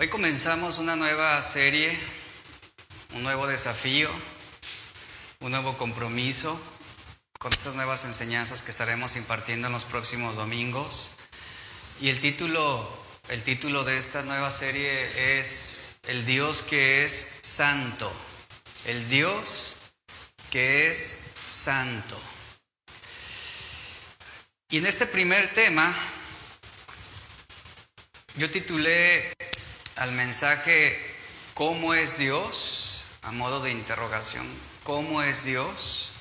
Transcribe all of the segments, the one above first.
Hoy comenzamos una nueva serie, un nuevo desafío, un nuevo compromiso con estas nuevas enseñanzas que estaremos impartiendo en los próximos domingos. Y el título, el título de esta nueva serie es El Dios que es santo. El Dios que es santo. Y en este primer tema, yo titulé al mensaje ¿Cómo es Dios? a modo de interrogación. ¿Cómo es Dios?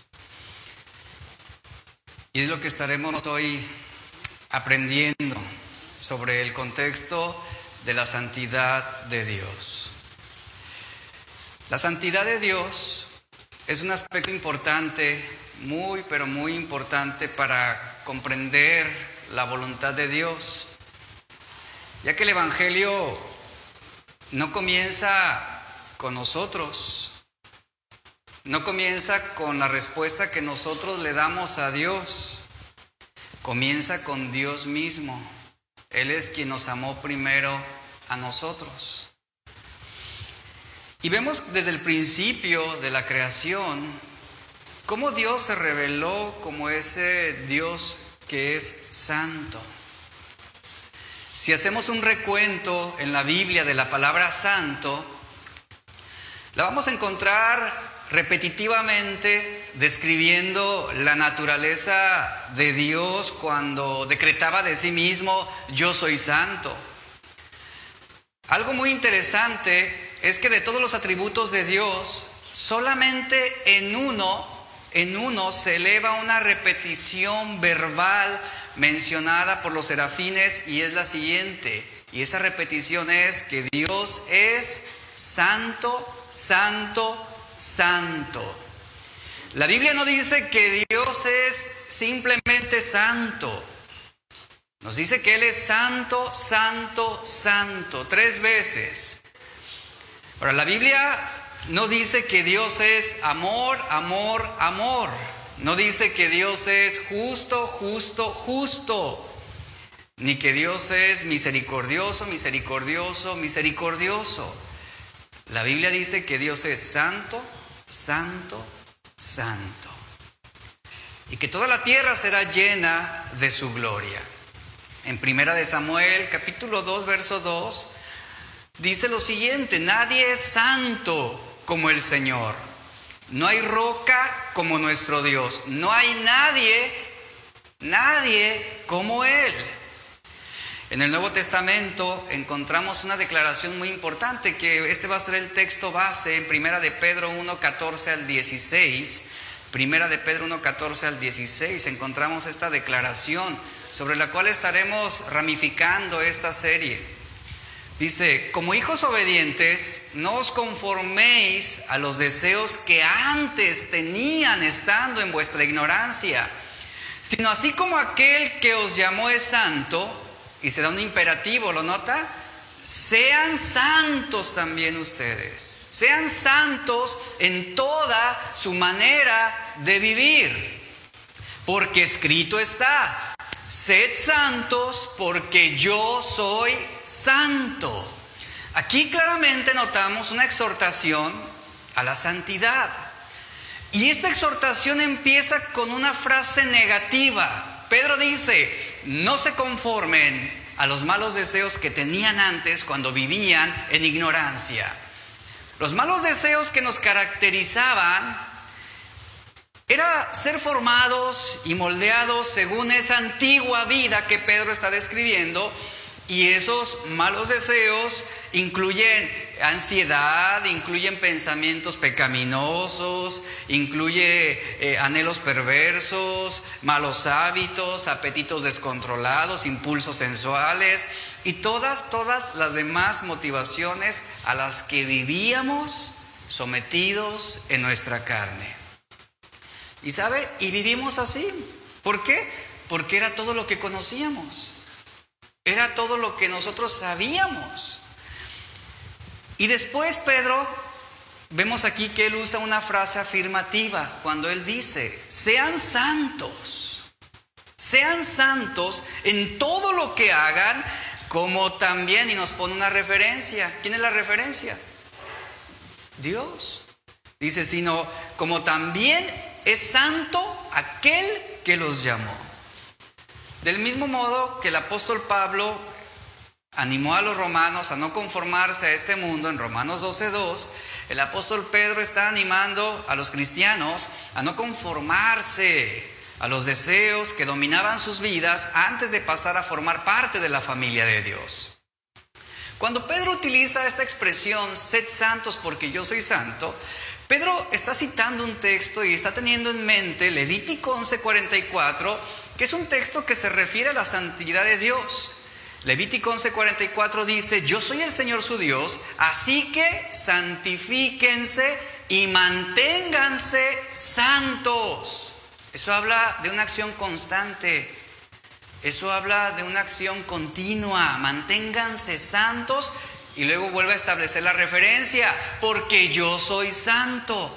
Y es lo que estaremos hoy aprendiendo sobre el contexto de la santidad de Dios. La santidad de Dios es un aspecto importante, muy, pero muy importante para comprender la voluntad de Dios, ya que el Evangelio no comienza con nosotros, no comienza con la respuesta que nosotros le damos a Dios, comienza con Dios mismo. Él es quien nos amó primero a nosotros. Y vemos desde el principio de la creación cómo Dios se reveló como ese Dios que es santo. Si hacemos un recuento en la Biblia de la palabra santo, la vamos a encontrar repetitivamente describiendo la naturaleza de Dios cuando decretaba de sí mismo, yo soy santo. Algo muy interesante es que de todos los atributos de Dios, solamente en uno, en uno se eleva una repetición verbal mencionada por los serafines y es la siguiente. Y esa repetición es que Dios es santo, santo, santo. La Biblia no dice que Dios es simplemente santo. Nos dice que Él es santo, santo, santo, tres veces. Ahora, la Biblia no dice que Dios es amor, amor, amor. No dice que Dios es justo, justo, justo. Ni que Dios es misericordioso, misericordioso, misericordioso. La Biblia dice que Dios es santo, santo, santo. Y que toda la tierra será llena de su gloria. En Primera de Samuel, capítulo 2, verso 2, dice lo siguiente, nadie es santo como el Señor. No hay roca como nuestro Dios. No hay nadie, nadie como Él. En el Nuevo Testamento encontramos una declaración muy importante que este va a ser el texto base en Primera de Pedro 1, 14 al 16. Primera de Pedro 1, 14 al 16 encontramos esta declaración sobre la cual estaremos ramificando esta serie. Dice, como hijos obedientes, no os conforméis a los deseos que antes tenían estando en vuestra ignorancia, sino así como aquel que os llamó es santo, y se da un imperativo, ¿lo nota? Sean santos también ustedes. Sean santos en toda su manera de vivir. Porque escrito está, sed santos porque yo soy santo. Aquí claramente notamos una exhortación a la santidad. Y esta exhortación empieza con una frase negativa. Pedro dice, no se conformen a los malos deseos que tenían antes cuando vivían en ignorancia. Los malos deseos que nos caracterizaban era ser formados y moldeados según esa antigua vida que Pedro está describiendo y esos malos deseos incluyen ansiedad, incluyen pensamientos pecaminosos, incluye eh, anhelos perversos, malos hábitos, apetitos descontrolados, impulsos sensuales y todas, todas las demás motivaciones a las que vivíamos sometidos en nuestra carne. ¿Y sabe? Y vivimos así. ¿Por qué? Porque era todo lo que conocíamos. Era todo lo que nosotros sabíamos. Y después Pedro, vemos aquí que él usa una frase afirmativa cuando él dice, sean santos, sean santos en todo lo que hagan, como también, y nos pone una referencia. ¿Quién es la referencia? Dios. Dice, sino como también es santo aquel que los llamó. Del mismo modo que el apóstol Pablo animó a los romanos a no conformarse a este mundo en Romanos 12.2, el apóstol Pedro está animando a los cristianos a no conformarse a los deseos que dominaban sus vidas antes de pasar a formar parte de la familia de Dios. Cuando Pedro utiliza esta expresión, sed santos porque yo soy santo, Pedro está citando un texto y está teniendo en mente Levítico 11:44, que es un texto que se refiere a la santidad de Dios. Levítico 11:44 dice, yo soy el Señor su Dios, así que santifíquense y manténganse santos. Eso habla de una acción constante. Eso habla de una acción continua. Manténganse santos y luego vuelve a establecer la referencia, porque yo soy santo.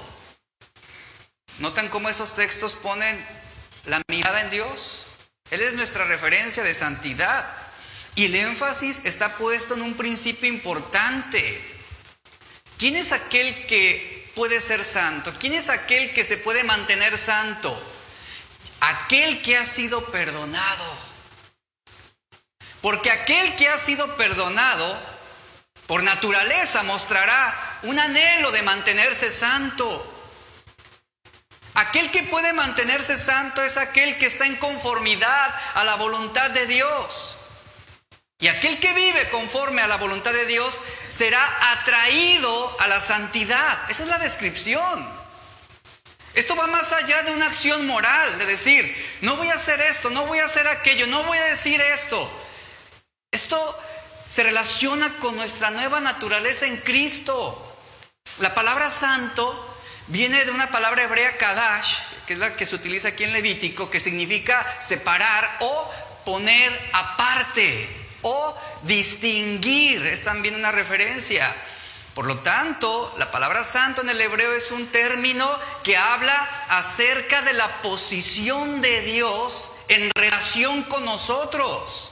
¿Notan cómo esos textos ponen la mirada en Dios? Él es nuestra referencia de santidad. Y el énfasis está puesto en un principio importante. ¿Quién es aquel que puede ser santo? ¿Quién es aquel que se puede mantener santo? Aquel que ha sido perdonado. Porque aquel que ha sido perdonado, por naturaleza, mostrará un anhelo de mantenerse santo. Aquel que puede mantenerse santo es aquel que está en conformidad a la voluntad de Dios. Y aquel que vive conforme a la voluntad de Dios será atraído a la santidad. Esa es la descripción. Esto va más allá de una acción moral, de decir, no voy a hacer esto, no voy a hacer aquello, no voy a decir esto. Esto se relaciona con nuestra nueva naturaleza en Cristo. La palabra santo viene de una palabra hebrea kadash, que es la que se utiliza aquí en Levítico, que significa separar o poner aparte o distinguir, es también una referencia. Por lo tanto, la palabra santo en el hebreo es un término que habla acerca de la posición de Dios en relación con nosotros.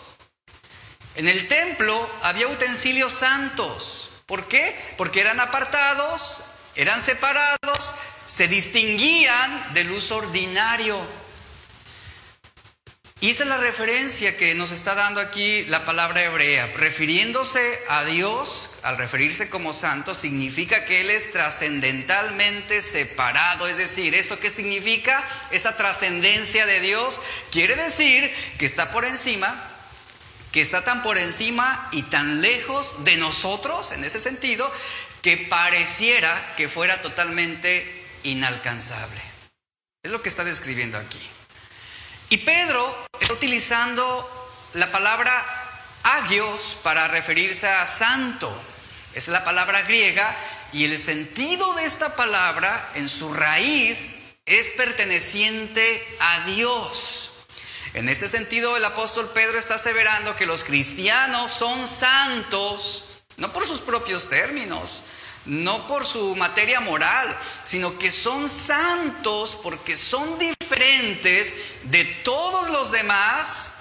En el templo había utensilios santos. ¿Por qué? Porque eran apartados, eran separados, se distinguían del uso ordinario. Y esa es la referencia que nos está dando aquí la palabra hebrea. Refiriéndose a Dios, al referirse como santo, significa que Él es trascendentalmente separado. Es decir, ¿esto qué significa? Esa trascendencia de Dios quiere decir que está por encima, que está tan por encima y tan lejos de nosotros, en ese sentido, que pareciera que fuera totalmente inalcanzable. Es lo que está describiendo aquí. Y Pedro está utilizando la palabra agios para referirse a santo. Es la palabra griega y el sentido de esta palabra en su raíz es perteneciente a Dios. En ese sentido, el apóstol Pedro está aseverando que los cristianos son santos, no por sus propios términos, no por su materia moral, sino que son santos porque son diferentes de todos los demás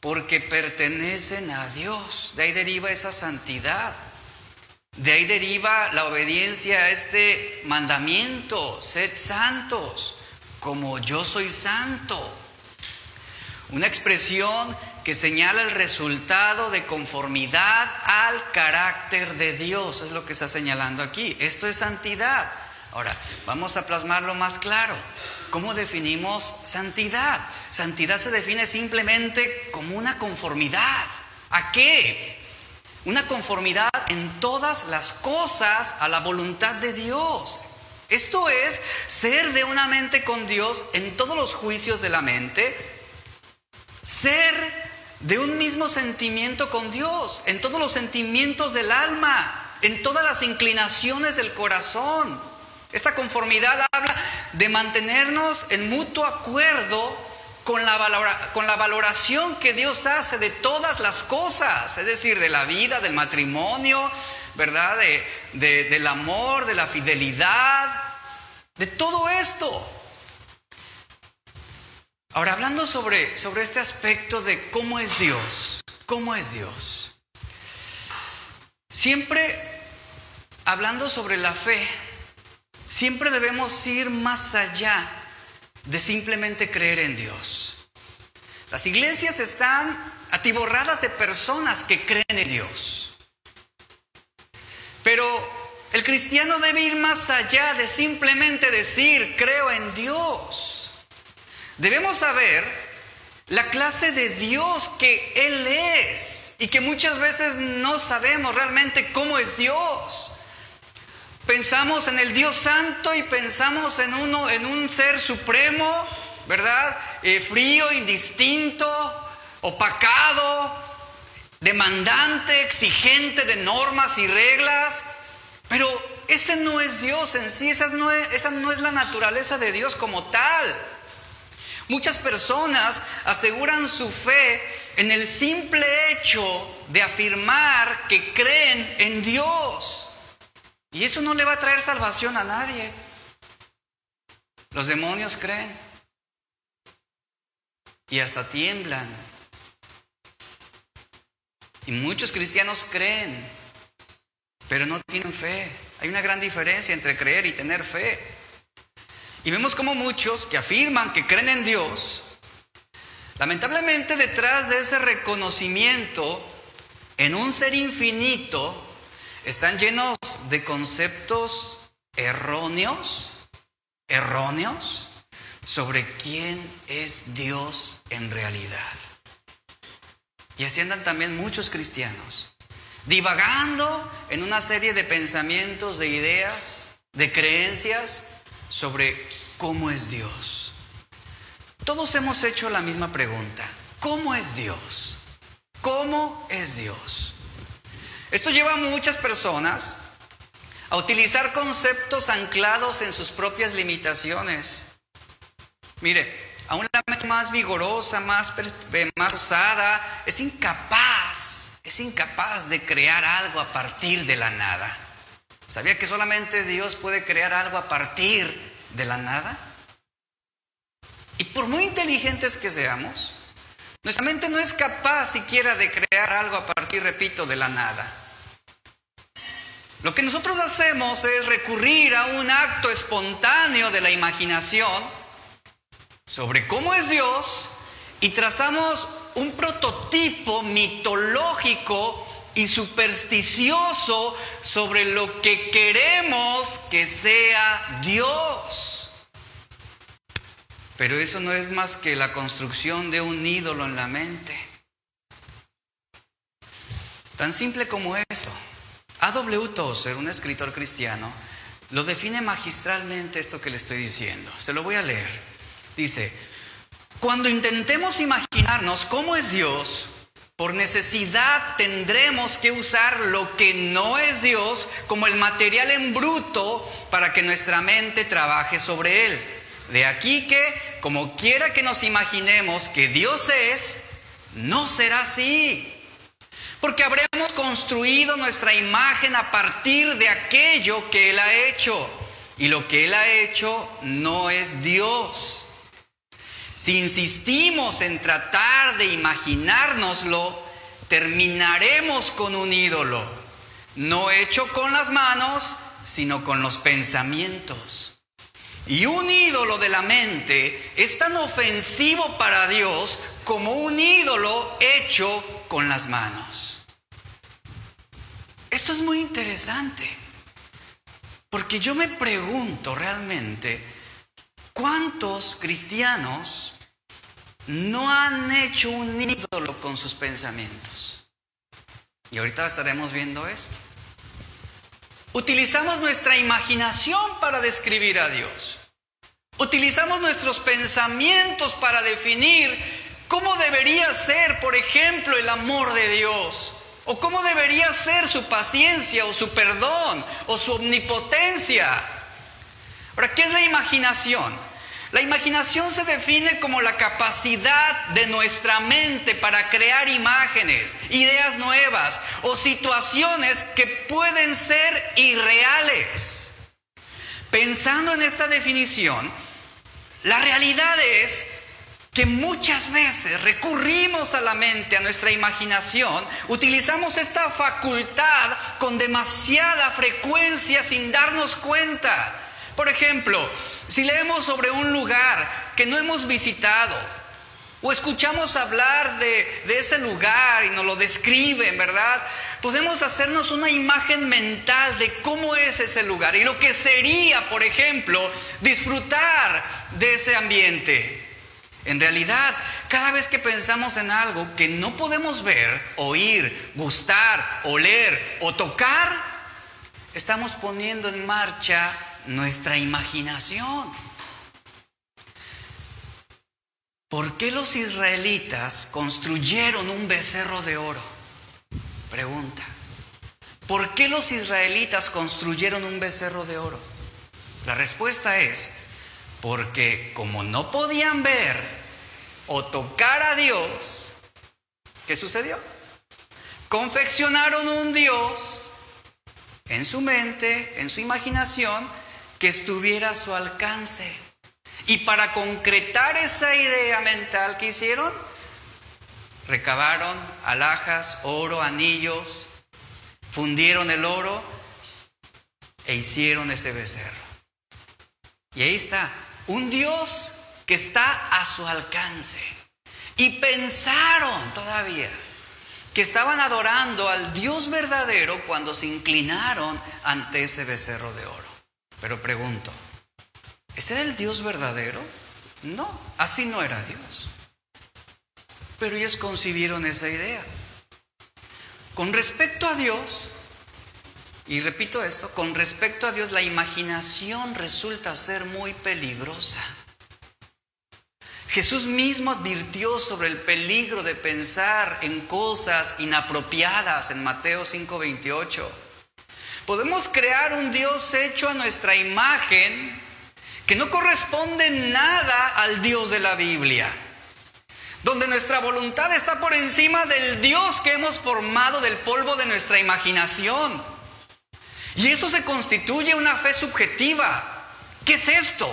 porque pertenecen a Dios. De ahí deriva esa santidad. De ahí deriva la obediencia a este mandamiento, sed santos, como yo soy santo. Una expresión que señala el resultado de conformidad al carácter de Dios. Es lo que está señalando aquí. Esto es santidad. Ahora, vamos a plasmarlo más claro. ¿Cómo definimos santidad? Santidad se define simplemente como una conformidad. ¿A qué? Una conformidad en todas las cosas a la voluntad de Dios. Esto es ser de una mente con Dios en todos los juicios de la mente, ser de un mismo sentimiento con Dios, en todos los sentimientos del alma, en todas las inclinaciones del corazón. Esta conformidad habla de mantenernos en mutuo acuerdo con la, con la valoración que Dios hace de todas las cosas, es decir, de la vida, del matrimonio, ¿verdad? De, del amor, de la fidelidad, de todo esto. Ahora, hablando sobre, sobre este aspecto de cómo es Dios, cómo es Dios. Siempre hablando sobre la fe, siempre debemos ir más allá de simplemente creer en Dios. Las iglesias están atiborradas de personas que creen en Dios. Pero el cristiano debe ir más allá de simplemente decir, creo en Dios. Debemos saber la clase de Dios que Él es y que muchas veces no sabemos realmente cómo es Dios. Pensamos en el Dios Santo y pensamos en uno, en un ser supremo, ¿verdad? Eh, frío, indistinto, opacado, demandante, exigente de normas y reglas. Pero ese no es Dios en sí, esa no es, esa no es la naturaleza de Dios como tal. Muchas personas aseguran su fe en el simple hecho de afirmar que creen en Dios. Y eso no le va a traer salvación a nadie. Los demonios creen. Y hasta tiemblan. Y muchos cristianos creen, pero no tienen fe. Hay una gran diferencia entre creer y tener fe. Y vemos como muchos que afirman que creen en Dios, lamentablemente detrás de ese reconocimiento en un ser infinito, están llenos de conceptos erróneos, erróneos, sobre quién es Dios en realidad. Y así andan también muchos cristianos, divagando en una serie de pensamientos, de ideas, de creencias sobre cómo es Dios. Todos hemos hecho la misma pregunta. ¿Cómo es Dios? ¿Cómo es Dios? Esto lleva a muchas personas a utilizar conceptos anclados en sus propias limitaciones. Mire, aún la mente más vigorosa, más, eh, más osada, es incapaz, es incapaz de crear algo a partir de la nada. ¿Sabía que solamente Dios puede crear algo a partir de la nada? Y por muy inteligentes que seamos, nuestra mente no es capaz siquiera de crear algo a partir, repito, de la nada. Lo que nosotros hacemos es recurrir a un acto espontáneo de la imaginación sobre cómo es Dios y trazamos un prototipo mitológico y supersticioso sobre lo que queremos que sea Dios. Pero eso no es más que la construcción de un ídolo en la mente. Tan simple como eso. A.W. Tozer, un escritor cristiano, lo define magistralmente esto que le estoy diciendo. Se lo voy a leer. Dice, cuando intentemos imaginarnos cómo es Dios, por necesidad tendremos que usar lo que no es Dios como el material en bruto para que nuestra mente trabaje sobre él. De aquí que, como quiera que nos imaginemos que Dios es, no será así. Porque habremos construido nuestra imagen a partir de aquello que Él ha hecho. Y lo que Él ha hecho no es Dios. Si insistimos en tratar de imaginárnoslo, terminaremos con un ídolo, no hecho con las manos, sino con los pensamientos. Y un ídolo de la mente es tan ofensivo para Dios como un ídolo hecho con las manos. Esto es muy interesante, porque yo me pregunto realmente, ¿cuántos cristianos no han hecho un ídolo con sus pensamientos? Y ahorita estaremos viendo esto. Utilizamos nuestra imaginación para describir a Dios. Utilizamos nuestros pensamientos para definir cómo debería ser, por ejemplo, el amor de Dios. O cómo debería ser su paciencia o su perdón o su omnipotencia. Ahora, ¿qué es la imaginación? La imaginación se define como la capacidad de nuestra mente para crear imágenes, ideas nuevas o situaciones que pueden ser irreales. Pensando en esta definición, la realidad es que muchas veces recurrimos a la mente, a nuestra imaginación, utilizamos esta facultad con demasiada frecuencia sin darnos cuenta. Por ejemplo, si leemos sobre un lugar que no hemos visitado, o escuchamos hablar de, ese lugar y nos lo describen, ¿verdad? Podemos hacernos una imagen mental de cómo es ese lugar y lo que sería, por ejemplo, disfrutar de ese ambiente. En realidad, cada vez que pensamos en algo que no podemos ver, oír, gustar, oler o tocar, estamos poniendo en marcha nuestra imaginación. ¿Por qué los israelitas construyeron un becerro de oro? Pregunta. ¿Por qué los israelitas construyeron un becerro de oro? La respuesta es, porque como no podían ver o tocar a Dios, ¿qué sucedió? Confeccionaron un Dios en su mente, en su imaginación, que estuviera a su alcance. Y para concretar esa idea mental que hicieron, recabaron alhajas, oro, anillos, fundieron el oro e hicieron ese becerro. Y ahí está, un Dios que está a su alcance. Y pensaron todavía que estaban adorando al Dios verdadero cuando se inclinaron ante ese becerro de oro. Pero pregunto, ¿ese era el Dios verdadero? No, así no era Dios. Pero ellos concibieron esa idea. Con respecto a Dios, y repito esto, con respecto a Dios, la imaginación resulta ser muy peligrosa. Jesús mismo advirtió sobre el peligro de pensar en cosas inapropiadas en Mateo 5:28. Podemos crear un Dios hecho a nuestra imagen que no corresponde nada al Dios de la Biblia, donde nuestra voluntad está por encima del Dios que hemos formado del polvo de nuestra imaginación. Y esto se constituye una fe subjetiva. ¿Qué es esto?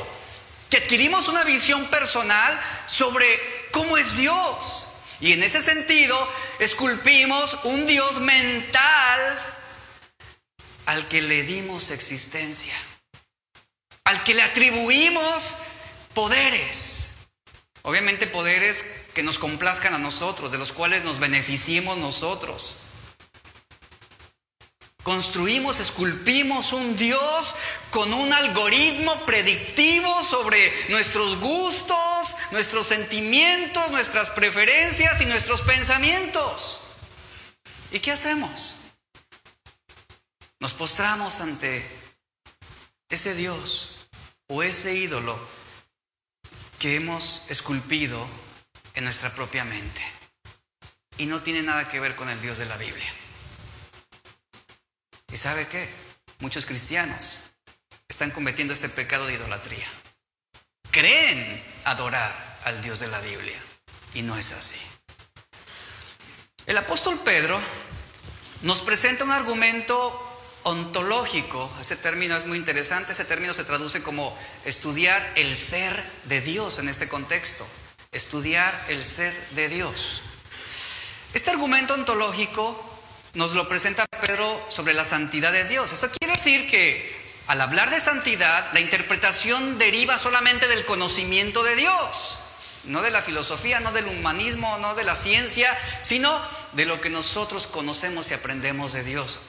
Que adquirimos una visión personal sobre cómo es Dios. Y en ese sentido, esculpimos un Dios mental al que le dimos existencia, al que le atribuimos poderes. Obviamente poderes que nos complazcan a nosotros, de los cuales nos beneficiemos nosotros. Construimos, esculpimos un Dios con un algoritmo predictivo sobre nuestros gustos, nuestros sentimientos, nuestras preferencias y nuestros pensamientos. ¿Y qué hacemos? Nos postramos ante ese Dios o ese ídolo que hemos esculpido en nuestra propia mente. Y no tiene nada que ver con el Dios de la Biblia. ¿Y sabe qué? Muchos cristianos están cometiendo este pecado de idolatría. Creen adorar al Dios de la Biblia y no es así. El apóstol Pedro nos presenta un argumento ontológico. Ese término es muy interesante. Ese término se traduce como estudiar el ser de Dios en este contexto. Estudiar el ser de Dios. Este argumento ontológico nos lo presenta Pedro sobre la santidad de Dios. Esto quiere decir que al hablar de santidad, la interpretación deriva solamente del conocimiento de Dios, no de la filosofía, no del humanismo, no de la ciencia, sino de lo que nosotros conocemos y aprendemos de Dios,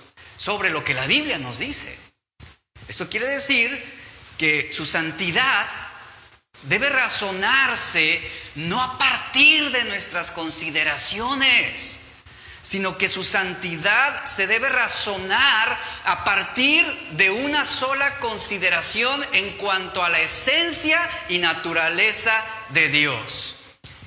sobre lo que la Biblia nos dice. Esto quiere decir que su santidad debe razonarse no a partir de nuestras consideraciones, sino que su santidad se debe razonar a partir de una sola consideración en cuanto a la esencia y naturaleza de Dios.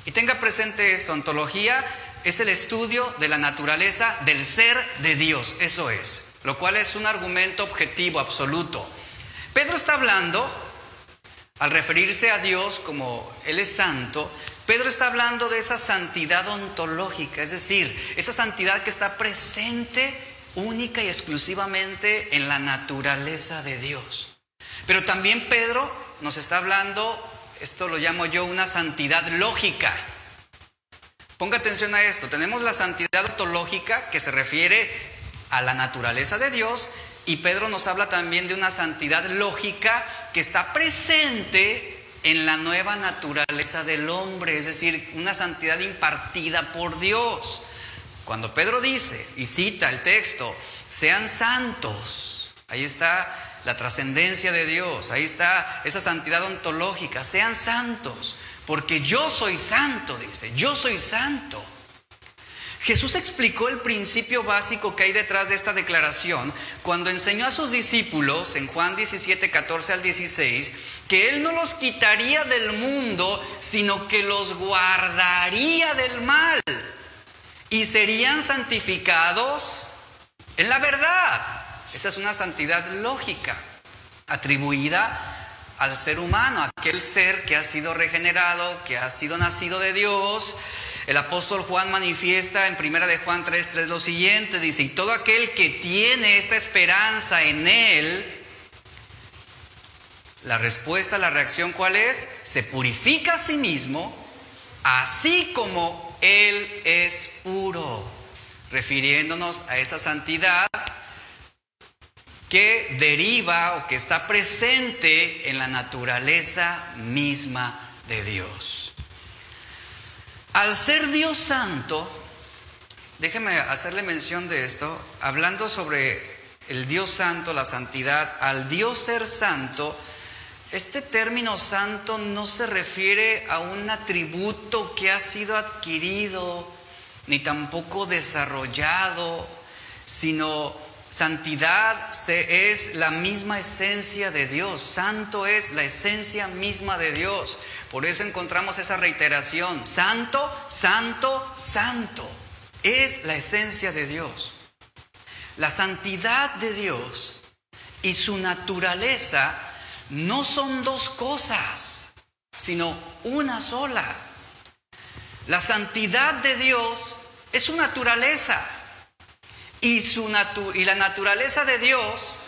Y tenga presente esto, ontología es el estudio de la naturaleza del ser de Dios, eso es, lo cual es un argumento objetivo absoluto. Pedro está hablando, al referirse a Dios como Él es santo, Pedro está hablando de esa santidad ontológica, es decir, esa santidad que está presente única y exclusivamente en la naturaleza de Dios. Pero también Pedro nos está hablando esto lo llamo yo una santidad lógica. Ponga atención a esto. Tenemos la santidad ontológica que se refiere a la naturaleza de Dios y Pedro nos habla también de una santidad lógica que está presente en la nueva naturaleza del hombre, es decir, una santidad impartida por Dios. Cuando Pedro dice y cita el texto, sean santos, ahí está la trascendencia de Dios, ahí está esa santidad ontológica, sean santos, porque yo soy santo, dice, yo soy santo. Jesús explicó el principio básico que hay detrás de esta declaración cuando enseñó a sus discípulos en Juan 17, 14 al 16 que Él no los quitaría del mundo, sino que los guardaría del mal y serían santificados en la verdad. Esa es una santidad lógica atribuida al ser humano, aquel ser que ha sido regenerado, que ha sido nacido de Dios. El apóstol Juan manifiesta en primera de Juan 3:3 lo siguiente, dice, "Y todo aquel que tiene esta esperanza en él la respuesta, la reacción cuál es? Se purifica a sí mismo, así como él es puro, refiriéndonos a esa santidad que deriva o que está presente en la naturaleza misma de Dios. Al ser Dios santo, déjeme hacerle mención de esto, hablando sobre el Dios santo, la santidad, al Dios ser santo, este término santo no se refiere a un atributo que ha sido adquirido, ni tampoco desarrollado, sino Santidad es la misma esencia de Dios. Santo es la esencia misma de Dios. Por eso encontramos esa reiteración. Santo, santo, santo. Es la esencia de Dios. La santidad de Dios y su naturaleza no son dos cosas, sino una sola. La santidad de Dios es su naturaleza. Y, su y la naturaleza de Dios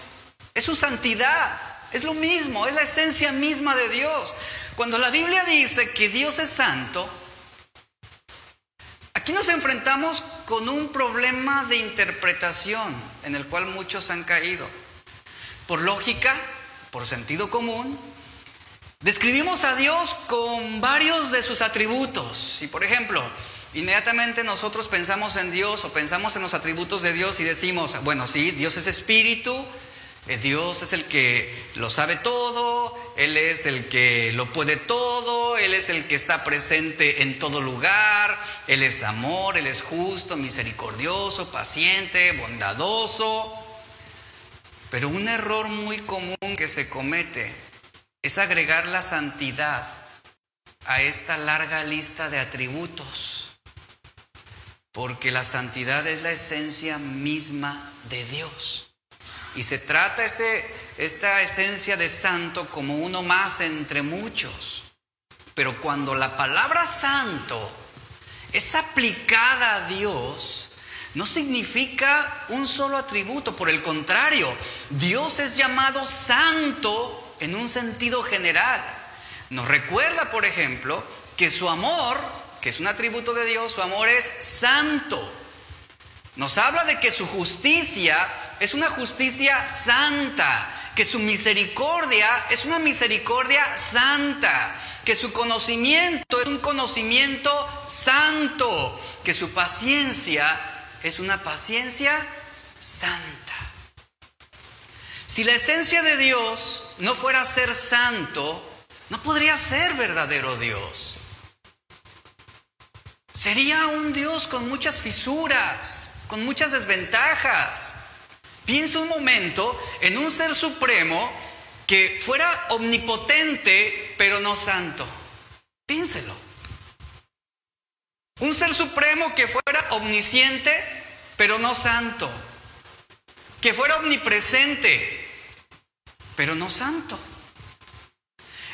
es su santidad. Es lo mismo, es la esencia misma de Dios. Cuando la Biblia dice que Dios es santo, aquí nos enfrentamos con un problema de interpretación en el cual muchos han caído. Por lógica, por sentido común, describimos a Dios con varios de sus atributos. Y por ejemplo, Inmediatamente nosotros pensamos en Dios o pensamos en los atributos de Dios y decimos, bueno, sí, Dios es espíritu, eh, Dios es el que lo sabe todo, Él es el que lo puede todo, Él es el que está presente en todo lugar, Él es amor, Él es justo, misericordioso, paciente, bondadoso. Pero un error muy común que se comete es agregar la santidad a esta larga lista de atributos porque la santidad es la esencia misma de Dios. Y se trata este, esta esencia de santo como uno más entre muchos. Pero cuando la palabra santo es aplicada a Dios, no significa un solo atributo, por el contrario, Dios es llamado santo en un sentido general. Nos recuerda, por ejemplo, que su amor que es un atributo de Dios, su amor es santo. Nos habla de que su justicia es una justicia santa, que su misericordia es una misericordia santa, que su conocimiento es un conocimiento santo, que su paciencia es una paciencia santa. Si la esencia de Dios no fuera ser santo, no podría ser verdadero Dios. Sería un Dios con muchas fisuras, con muchas desventajas. Piensa un momento en un ser supremo que fuera omnipotente, pero no santo. Piénselo. Un ser supremo que fuera omnisciente, pero no santo. Que fuera omnipresente, pero no santo.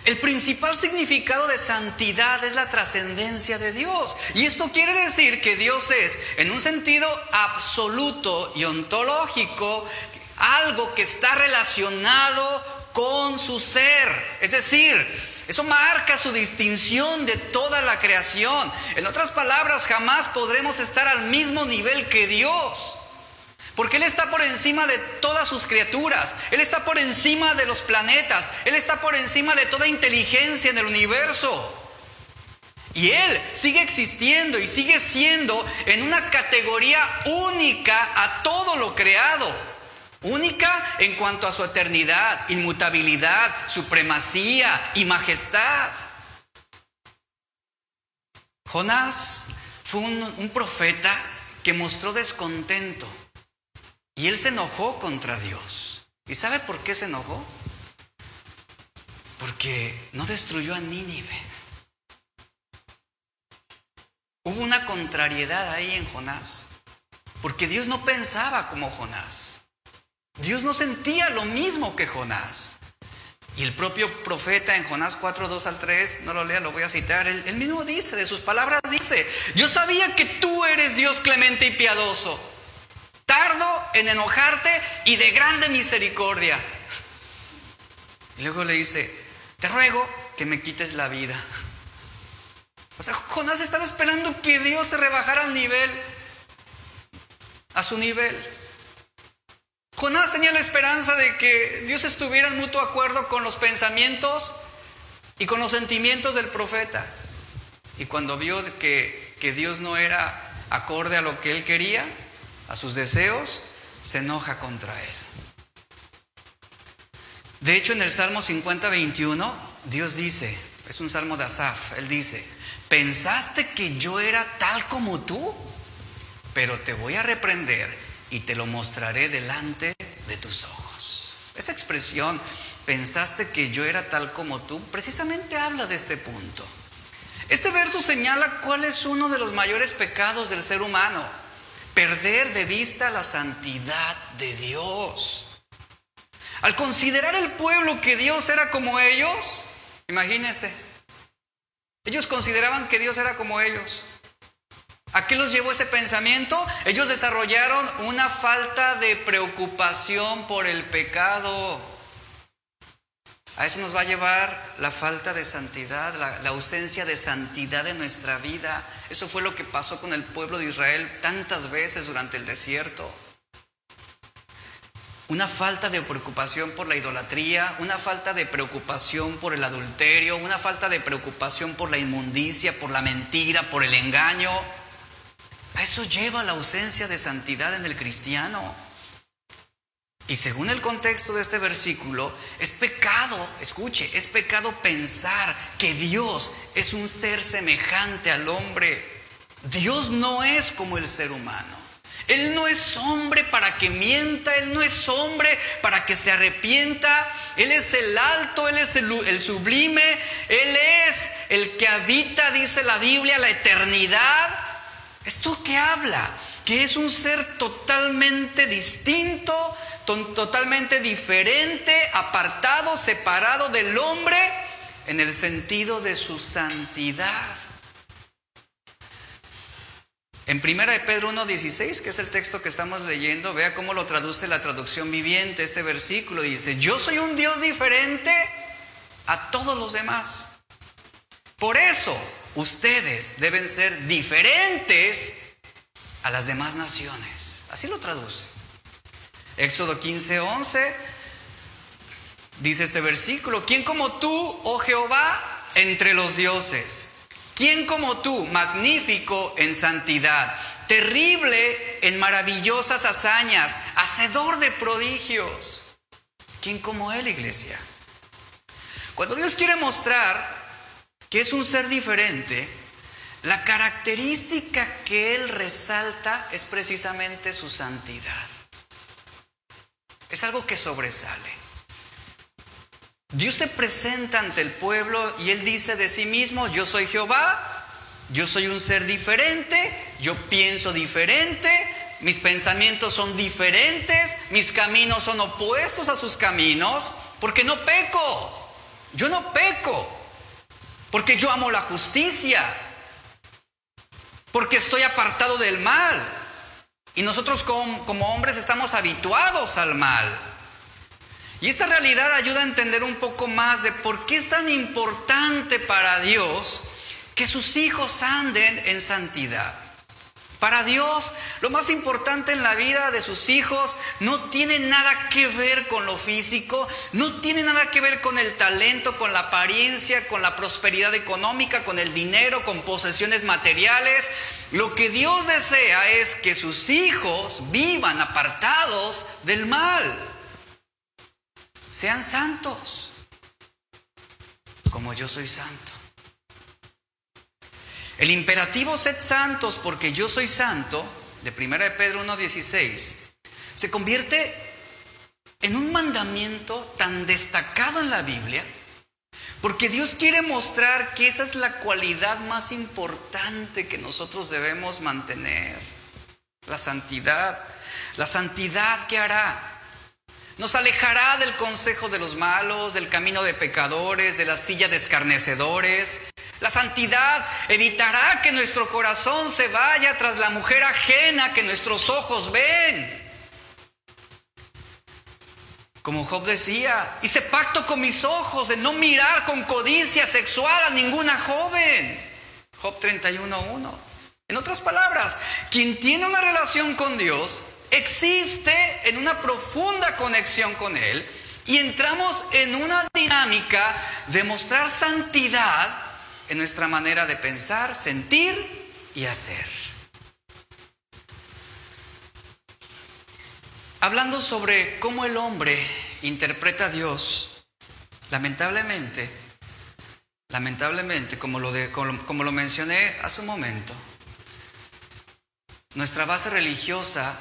El principal significado de santidad es la trascendencia de Dios. Y esto quiere decir que Dios es, en un sentido absoluto y ontológico, algo que está relacionado con su ser. Es decir, Eso marca su distinción de toda la creación. En otras palabras, jamás podremos estar al mismo nivel que Dios. Porque Él está por encima de todas sus criaturas. Él está por encima de los planetas. Él está por encima de toda inteligencia en el universo. Y Él sigue existiendo y sigue siendo en una categoría única a todo lo creado. Única en cuanto a su eternidad, inmutabilidad, supremacía y majestad. Jonás fue un, un profeta que mostró descontento y él se enojó contra Dios. ¿Y sabe por qué se enojó? Porque no destruyó a Nínive. Hubo una contrariedad ahí en Jonás. Porque Dios no pensaba como Jonás. Dios no sentía lo mismo que Jonás. Y el propio profeta en Jonás 4, 2 al 3, no lo lea, lo voy a citar, él, él mismo dice, de sus palabras dice, yo sabía que tú eres Dios clemente y piadoso en enojarte y de grande misericordia. Y luego le dice, te ruego que me quites la vida. O sea, Jonás estaba esperando que Dios se rebajara al nivel, a su nivel. Jonás tenía la esperanza de que Dios estuviera en mutuo acuerdo con los pensamientos y con los sentimientos del profeta. Y cuando vio que, que Dios no era acorde a lo que él quería, a sus deseos, se enoja contra él. De hecho, en el Salmo 50, 21, Dios dice, es un salmo de Asaf, él dice, pensaste que yo era tal como tú, pero te voy a reprender y te lo mostraré delante de tus ojos. Esa expresión, pensaste que yo era tal como tú, precisamente habla de este punto. Este verso señala cuál es uno de los mayores pecados del ser humano perder de vista la santidad de Dios. Al considerar el pueblo que Dios era como ellos, imagínense, ellos consideraban que Dios era como ellos. ¿A qué los llevó ese pensamiento? Ellos desarrollaron una falta de preocupación por el pecado. A eso nos va a llevar la falta de santidad, la, ausencia de santidad en nuestra vida. Eso fue lo que pasó con el pueblo de Israel tantas veces durante el desierto. Una falta de preocupación por la idolatría, una falta de preocupación por el adulterio, una falta de preocupación por la inmundicia, por la mentira, por el engaño. A eso lleva la ausencia de santidad en el cristiano. Y según el contexto de este versículo, es pecado, escuche, es pecado pensar que Dios es un ser semejante al hombre. Dios no es como el ser humano. Él no es hombre para que mienta, Él no es hombre para que se arrepienta. Él es el alto, Él es el, sublime, Él es el que habita, dice la Biblia, la eternidad. ¿Esto qué habla? Que es un ser totalmente distinto, totalmente diferente, apartado, separado del hombre en el sentido de su santidad. En primera de Pedro 1.16, que es el texto que estamos leyendo, vea cómo lo traduce la traducción viviente este versículo. Dice, yo soy un Dios diferente a todos los demás. Por eso ustedes deben ser diferentes a las demás naciones. Así lo traduce. Éxodo 15, 11 dice este versículo, ¿quién como tú, oh Jehová, entre los dioses? ¿Quién como tú, magnífico en santidad, terrible en maravillosas hazañas, hacedor de prodigios? ¿Quién como él, iglesia? Cuando Dios quiere mostrar que es un ser diferente, la característica que él resalta es precisamente su santidad. Es algo que sobresale. Dios se presenta ante el pueblo y él dice de sí mismo, yo soy Jehová, yo soy un ser diferente, yo pienso diferente, mis pensamientos son diferentes, mis caminos son opuestos a sus caminos, porque no peco, yo no peco, porque yo amo la justicia, porque estoy apartado del mal. Y nosotros como, hombres estamos habituados al mal. Y esta realidad ayuda a entender un poco más de por qué es tan importante para Dios que sus hijos anden en santidad. Para Dios, lo más importante en la vida de sus hijos no tiene nada que ver con lo físico, no tiene nada que ver con el talento, con la apariencia, con la prosperidad económica, con el dinero, con posesiones materiales. Lo que Dios desea es que sus hijos vivan apartados del mal. Sean santos, como yo soy santo. El imperativo sed santos porque yo soy santo, de 1 de Pedro 1.16, se convierte en un mandamiento tan destacado en la Biblia, porque Dios quiere mostrar que esa es la cualidad más importante que nosotros debemos mantener, la santidad. La santidad que hará nos alejará del consejo de los malos, del camino de pecadores, de la silla de escarnecedores. La santidad evitará que nuestro corazón se vaya tras la mujer ajena que nuestros ojos ven. Como Job decía, hice pacto con mis ojos de no mirar con codicia sexual a ninguna joven. Job 31.1. En otras palabras, quien tiene una relación con Dios existe en una profunda conexión con Él y entramos en una dinámica de mostrar santidad en nuestra manera de pensar, sentir y hacer. Hablando sobre cómo el hombre interpreta a Dios, lamentablemente, lamentablemente, como lo, de, como lo mencioné hace un momento, nuestra base religiosa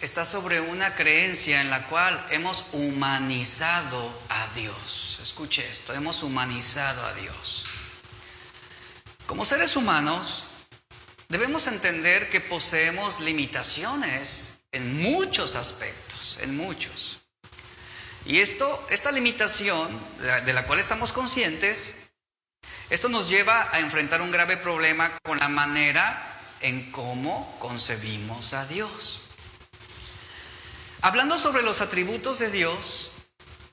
está sobre una creencia en la cual hemos humanizado a Dios. Escuche esto, hemos humanizado a Dios. Como seres humanos, debemos entender que poseemos limitaciones en muchos aspectos, en muchos. Y esto, esta limitación de la cual estamos conscientes, esto nos lleva a enfrentar un grave problema con la manera en cómo concebimos a Dios. Hablando sobre los atributos de Dios,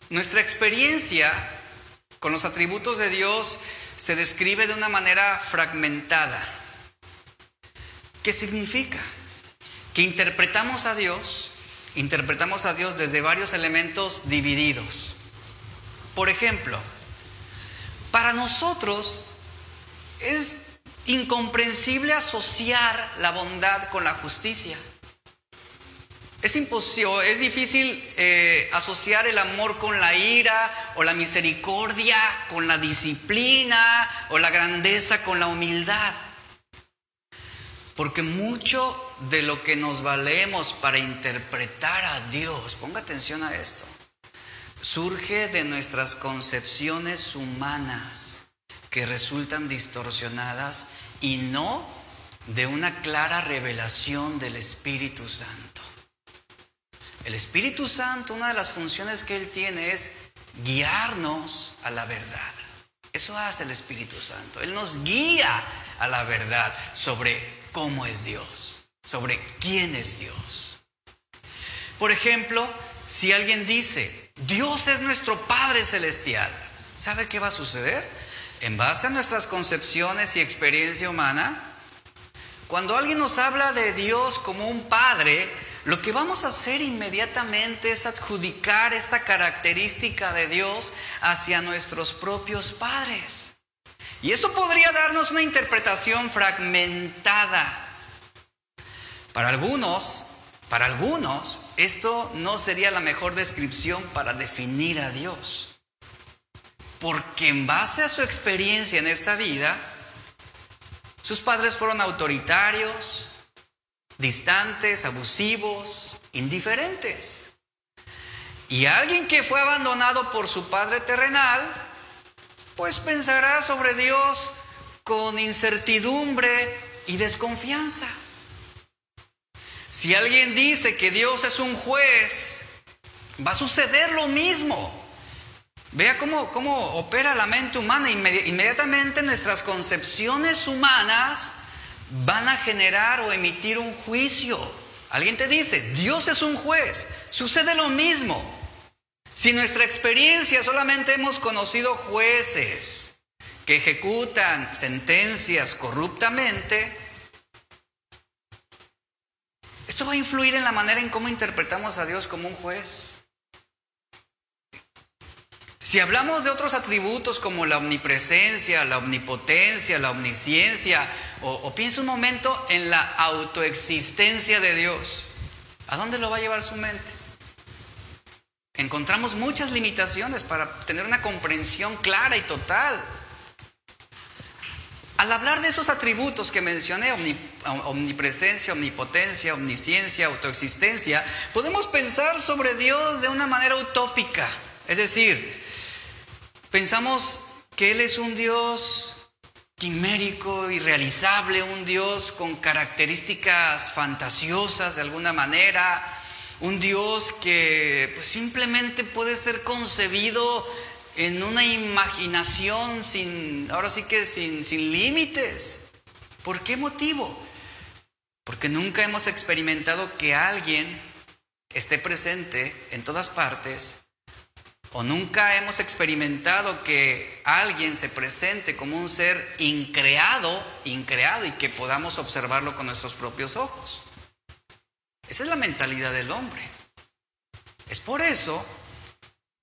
nuestra experiencia con los atributos de Dios se describe de una manera fragmentada. ¿Qué significa? Que interpretamos a Dios, interpretamos a Dios desde varios elementos divididos. Por ejemplo, para nosotros es incomprensible asociar la bondad con la justicia. Es es difícil eh, asociar el amor con la ira o la misericordia con la disciplina o la grandeza con la humildad. Porque mucho de lo que nos valemos para interpretar a Dios, ponga atención a esto, surge de nuestras concepciones humanas que resultan distorsionadas y no de una clara revelación del Espíritu Santo. El Espíritu Santo, una de las funciones que Él tiene es guiarnos a la verdad. Eso hace el Espíritu Santo. Él nos guía a la verdad sobre cómo es Dios, sobre quién es Dios. Por ejemplo, si alguien dice, Dios es nuestro Padre Celestial, ¿sabe qué va a suceder? En base a nuestras concepciones y experiencia humana, cuando alguien nos habla de Dios como un Padre, lo que vamos a hacer inmediatamente es adjudicar esta característica de Dios hacia nuestros propios padres. Y esto podría darnos una interpretación fragmentada. Para algunos, para algunos, esto no sería la mejor descripción para definir a Dios. Porque en base a su experiencia en esta vida, sus padres fueron autoritarios, distantes, abusivos, indiferentes. Y alguien que fue abandonado por su padre terrenal, pues pensará sobre Dios con incertidumbre y desconfianza. Si alguien dice que Dios es un juez, va a suceder lo mismo. Vea cómo, cómo opera la mente humana. Inmediatamente nuestras concepciones humanas van a generar o emitir un juicio. Alguien te dice, Dios es un juez. Sucede lo mismo. Si nuestra experiencia solamente hemos conocido jueces que ejecutan sentencias corruptamente, esto va a influir en la manera en cómo interpretamos a Dios como un juez. Si hablamos de otros atributos como la omnipresencia, la omnipotencia, la omnisciencia, o, piensa un momento en la autoexistencia de Dios, ¿a dónde lo va a llevar su mente? Encontramos muchas limitaciones para tener una comprensión clara y total. Al hablar de esos atributos que mencioné, omnipresencia, omnipotencia, omnisciencia, autoexistencia, podemos pensar sobre Dios de una manera utópica. Es decir, Pensamos que Él es un Dios quimérico, irrealizable, un Dios con características fantasiosas de alguna manera, un Dios que pues, simplemente puede ser concebido en una imaginación sin, ahora sí que sin, sin límites. ¿Por qué motivo? Porque nunca hemos experimentado que alguien esté presente en todas partes o nunca hemos experimentado que alguien se presente como un ser increado, increado y que podamos observarlo con nuestros propios ojos. Esa es la mentalidad del hombre. Es por eso,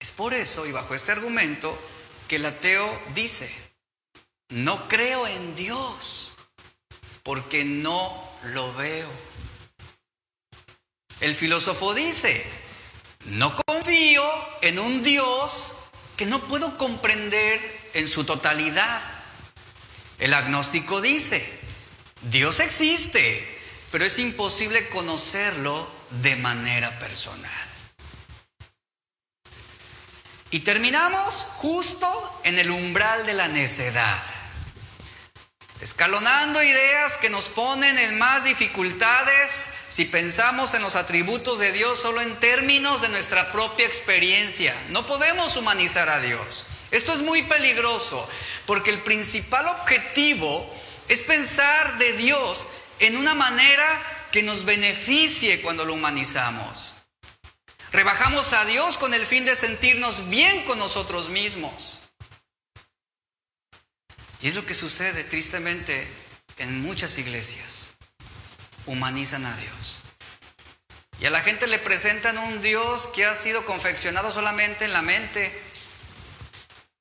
es por eso y bajo este argumento que el ateo dice, no creo en Dios porque no lo veo. El filósofo dice, no confío en un Dios que no puedo comprender en su totalidad. El agnóstico dice, Dios existe, pero es imposible conocerlo de manera personal. Y terminamos justo en el umbral de la necedad, escalonando ideas que nos ponen en más dificultades si pensamos en los atributos de Dios solo en términos de nuestra propia experiencia. No podemos humanizar a Dios. Esto es muy peligroso porque el principal objetivo es pensar de Dios en una manera que nos beneficie cuando lo humanizamos. Rebajamos a Dios con el fin de sentirnos bien con nosotros mismos. Y es lo que sucede tristemente en muchas iglesias humanizan a Dios. Y a la gente le presentan un Dios que ha sido confeccionado solamente en la mente.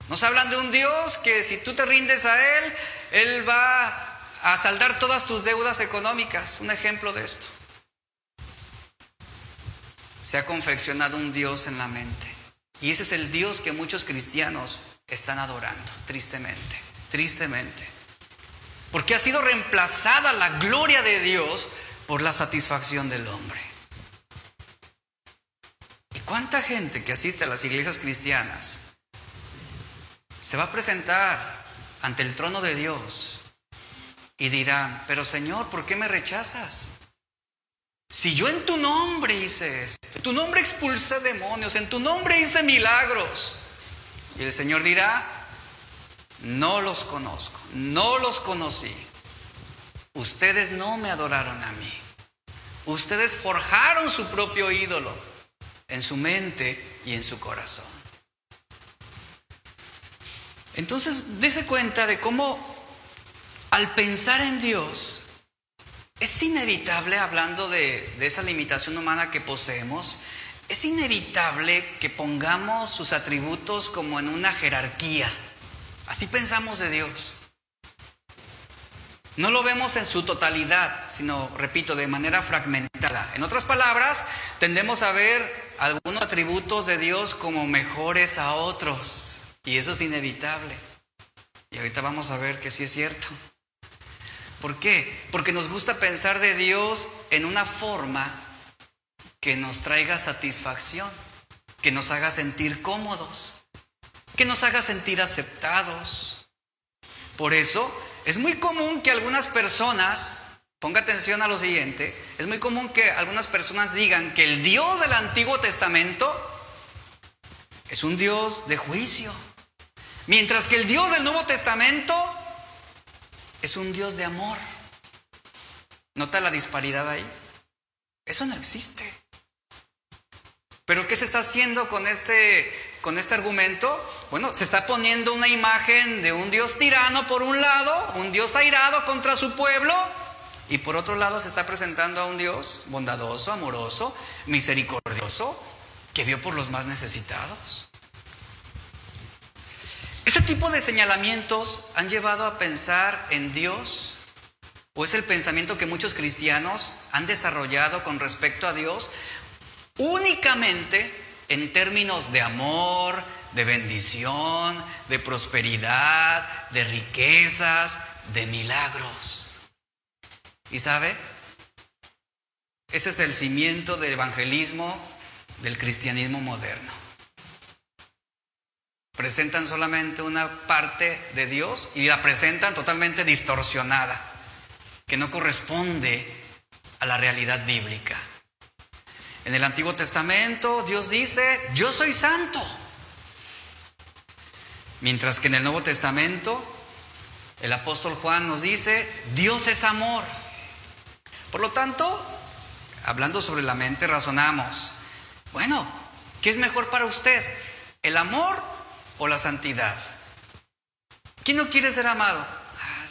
Nos hablan de un Dios que si tú te rindes a Él, Él va a saldar todas tus deudas económicas. Un ejemplo de esto. Se ha confeccionado un Dios en la mente. Y ese es el Dios que muchos cristianos están adorando, tristemente, tristemente. Porque ha sido reemplazada la gloria de Dios por la satisfacción del hombre. ¿Y cuánta gente que asiste a las iglesias cristianas se va a presentar ante el trono de Dios y dirá, pero Señor, ¿por qué me rechazas? Si yo en tu nombre hice esto, en tu nombre expulsé demonios, en tu nombre hice milagros. Y el Señor dirá, no los conozco, no los conocí. Ustedes no me adoraron a mí. Ustedes forjaron su propio ídolo en su mente y en su corazón. Entonces, dése cuenta de cómo al pensar en Dios, es inevitable, hablando de, de, esa limitación humana que poseemos, es inevitable que pongamos sus atributos como en una jerarquía. Así pensamos de Dios. No lo vemos en su totalidad, sino, repito, de manera fragmentada. En otras palabras, tendemos a ver algunos atributos de Dios como mejores a otros. Y eso es inevitable. Y ahorita vamos a ver que sí es cierto. ¿Por qué? Porque nos gusta pensar de Dios en una forma que nos traiga satisfacción, que nos haga sentir cómodos que nos haga sentir aceptados. Por eso es muy común que algunas personas, ponga atención a lo siguiente, es muy común que algunas personas digan que el Dios del Antiguo Testamento es un Dios de juicio, mientras que el Dios del Nuevo Testamento es un Dios de amor. ¿Nota la disparidad ahí? Eso no existe. Pero ¿qué se está haciendo con este, con este argumento? Bueno, se está poniendo una imagen de un Dios tirano por un lado, un Dios airado contra su pueblo, y por otro lado se está presentando a un Dios bondadoso, amoroso, misericordioso, que vio por los más necesitados. Ese tipo de señalamientos han llevado a pensar en Dios, o es el pensamiento que muchos cristianos han desarrollado con respecto a Dios, únicamente en términos de amor, de bendición, de prosperidad, de riquezas, de milagros. ¿Y sabe? Ese es el cimiento del evangelismo del cristianismo moderno. Presentan solamente una parte de Dios y la presentan totalmente distorsionada, que no corresponde a la realidad bíblica. En el Antiguo Testamento Dios dice, yo soy santo. Mientras que en el Nuevo Testamento el apóstol Juan nos dice, Dios es amor. Por lo tanto, hablando sobre la mente, razonamos, bueno, ¿qué es mejor para usted? ¿El amor o la santidad? ¿Quién no quiere ser amado? Ah,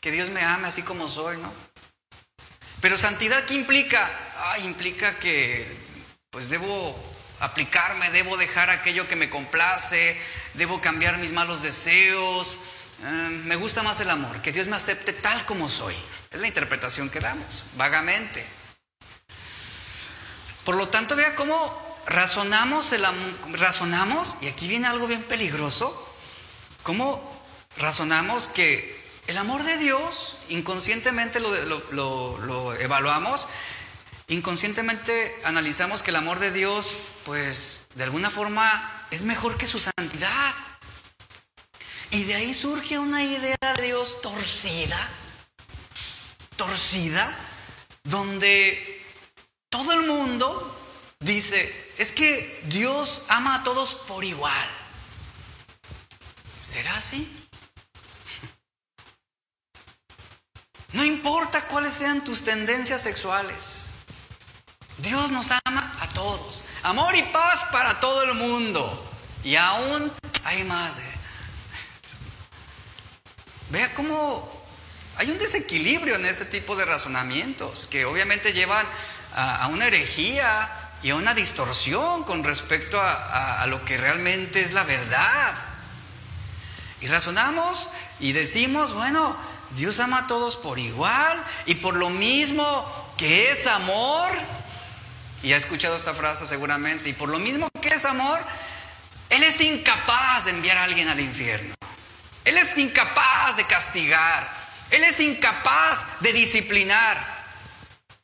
que Dios me ame así como soy, ¿no? Pero santidad, ¿qué implica? Ah, implica que pues debo aplicarme, debo dejar aquello que me complace, debo cambiar mis malos deseos. Eh, me gusta más el amor, que Dios me acepte tal como soy. Es la interpretación que damos, vagamente. Por lo tanto, vea cómo razonamos, el, razonamos, y aquí viene algo bien peligroso, cómo razonamos que el amor de Dios, inconscientemente lo, evaluamos, inconscientemente analizamos que el amor de Dios, pues de alguna forma es mejor que su santidad. Y de ahí surge una idea de Dios torcida, torcida, donde todo el mundo dice, es que Dios ama a todos por igual. ¿Será así? No importa cuáles sean tus tendencias sexuales. Dios nos ama a todos. Amor y paz para todo el mundo. Y aún hay más. Vea cómo hay un desequilibrio en este tipo de razonamientos que obviamente llevan a, una herejía y a una distorsión con respecto a lo que realmente es la verdad. Y razonamos y decimos, bueno, Dios ama a todos por igual y por lo mismo que es amor. Y ha escuchado esta frase seguramente. Y por lo mismo que es amor, Él es incapaz de enviar a alguien al infierno. Él es incapaz de castigar. Él es incapaz de disciplinar.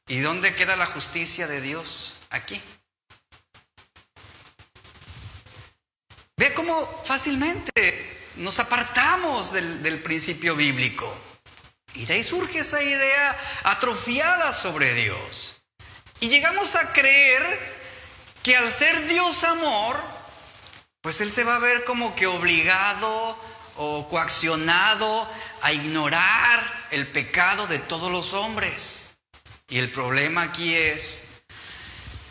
¿Y dónde queda la justicia de Dios? Aquí. Ve cómo fácilmente nos apartamos del, principio bíblico. Y de ahí surge esa idea atrofiada sobre Dios. Y llegamos a creer que al ser Dios amor, pues Él se va a ver como que obligado o coaccionado a ignorar el pecado de todos los hombres. Y el problema aquí es,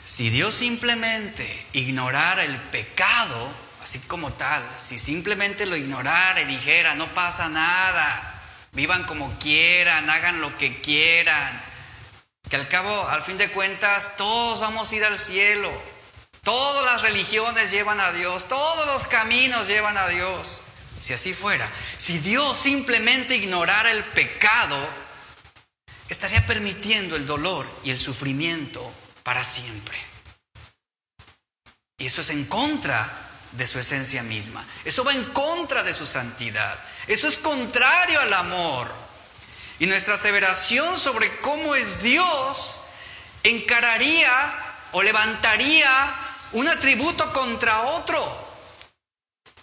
si Dios simplemente ignorara el pecado, así como tal, si simplemente lo ignorara y dijera, no pasa nada, vivan como quieran, hagan lo que quieran, que al cabo, al fin de cuentas, todos vamos a ir al cielo. Todas las religiones llevan a Dios, todos los caminos llevan a Dios. Si así fuera, si Dios simplemente ignorara el pecado, estaría permitiendo el dolor y el sufrimiento para siempre. Y eso es en contra de su esencia misma. Eso va en contra de su santidad. Eso es contrario al amor. Y nuestra aseveración sobre cómo es Dios encararía o levantaría un atributo contra otro.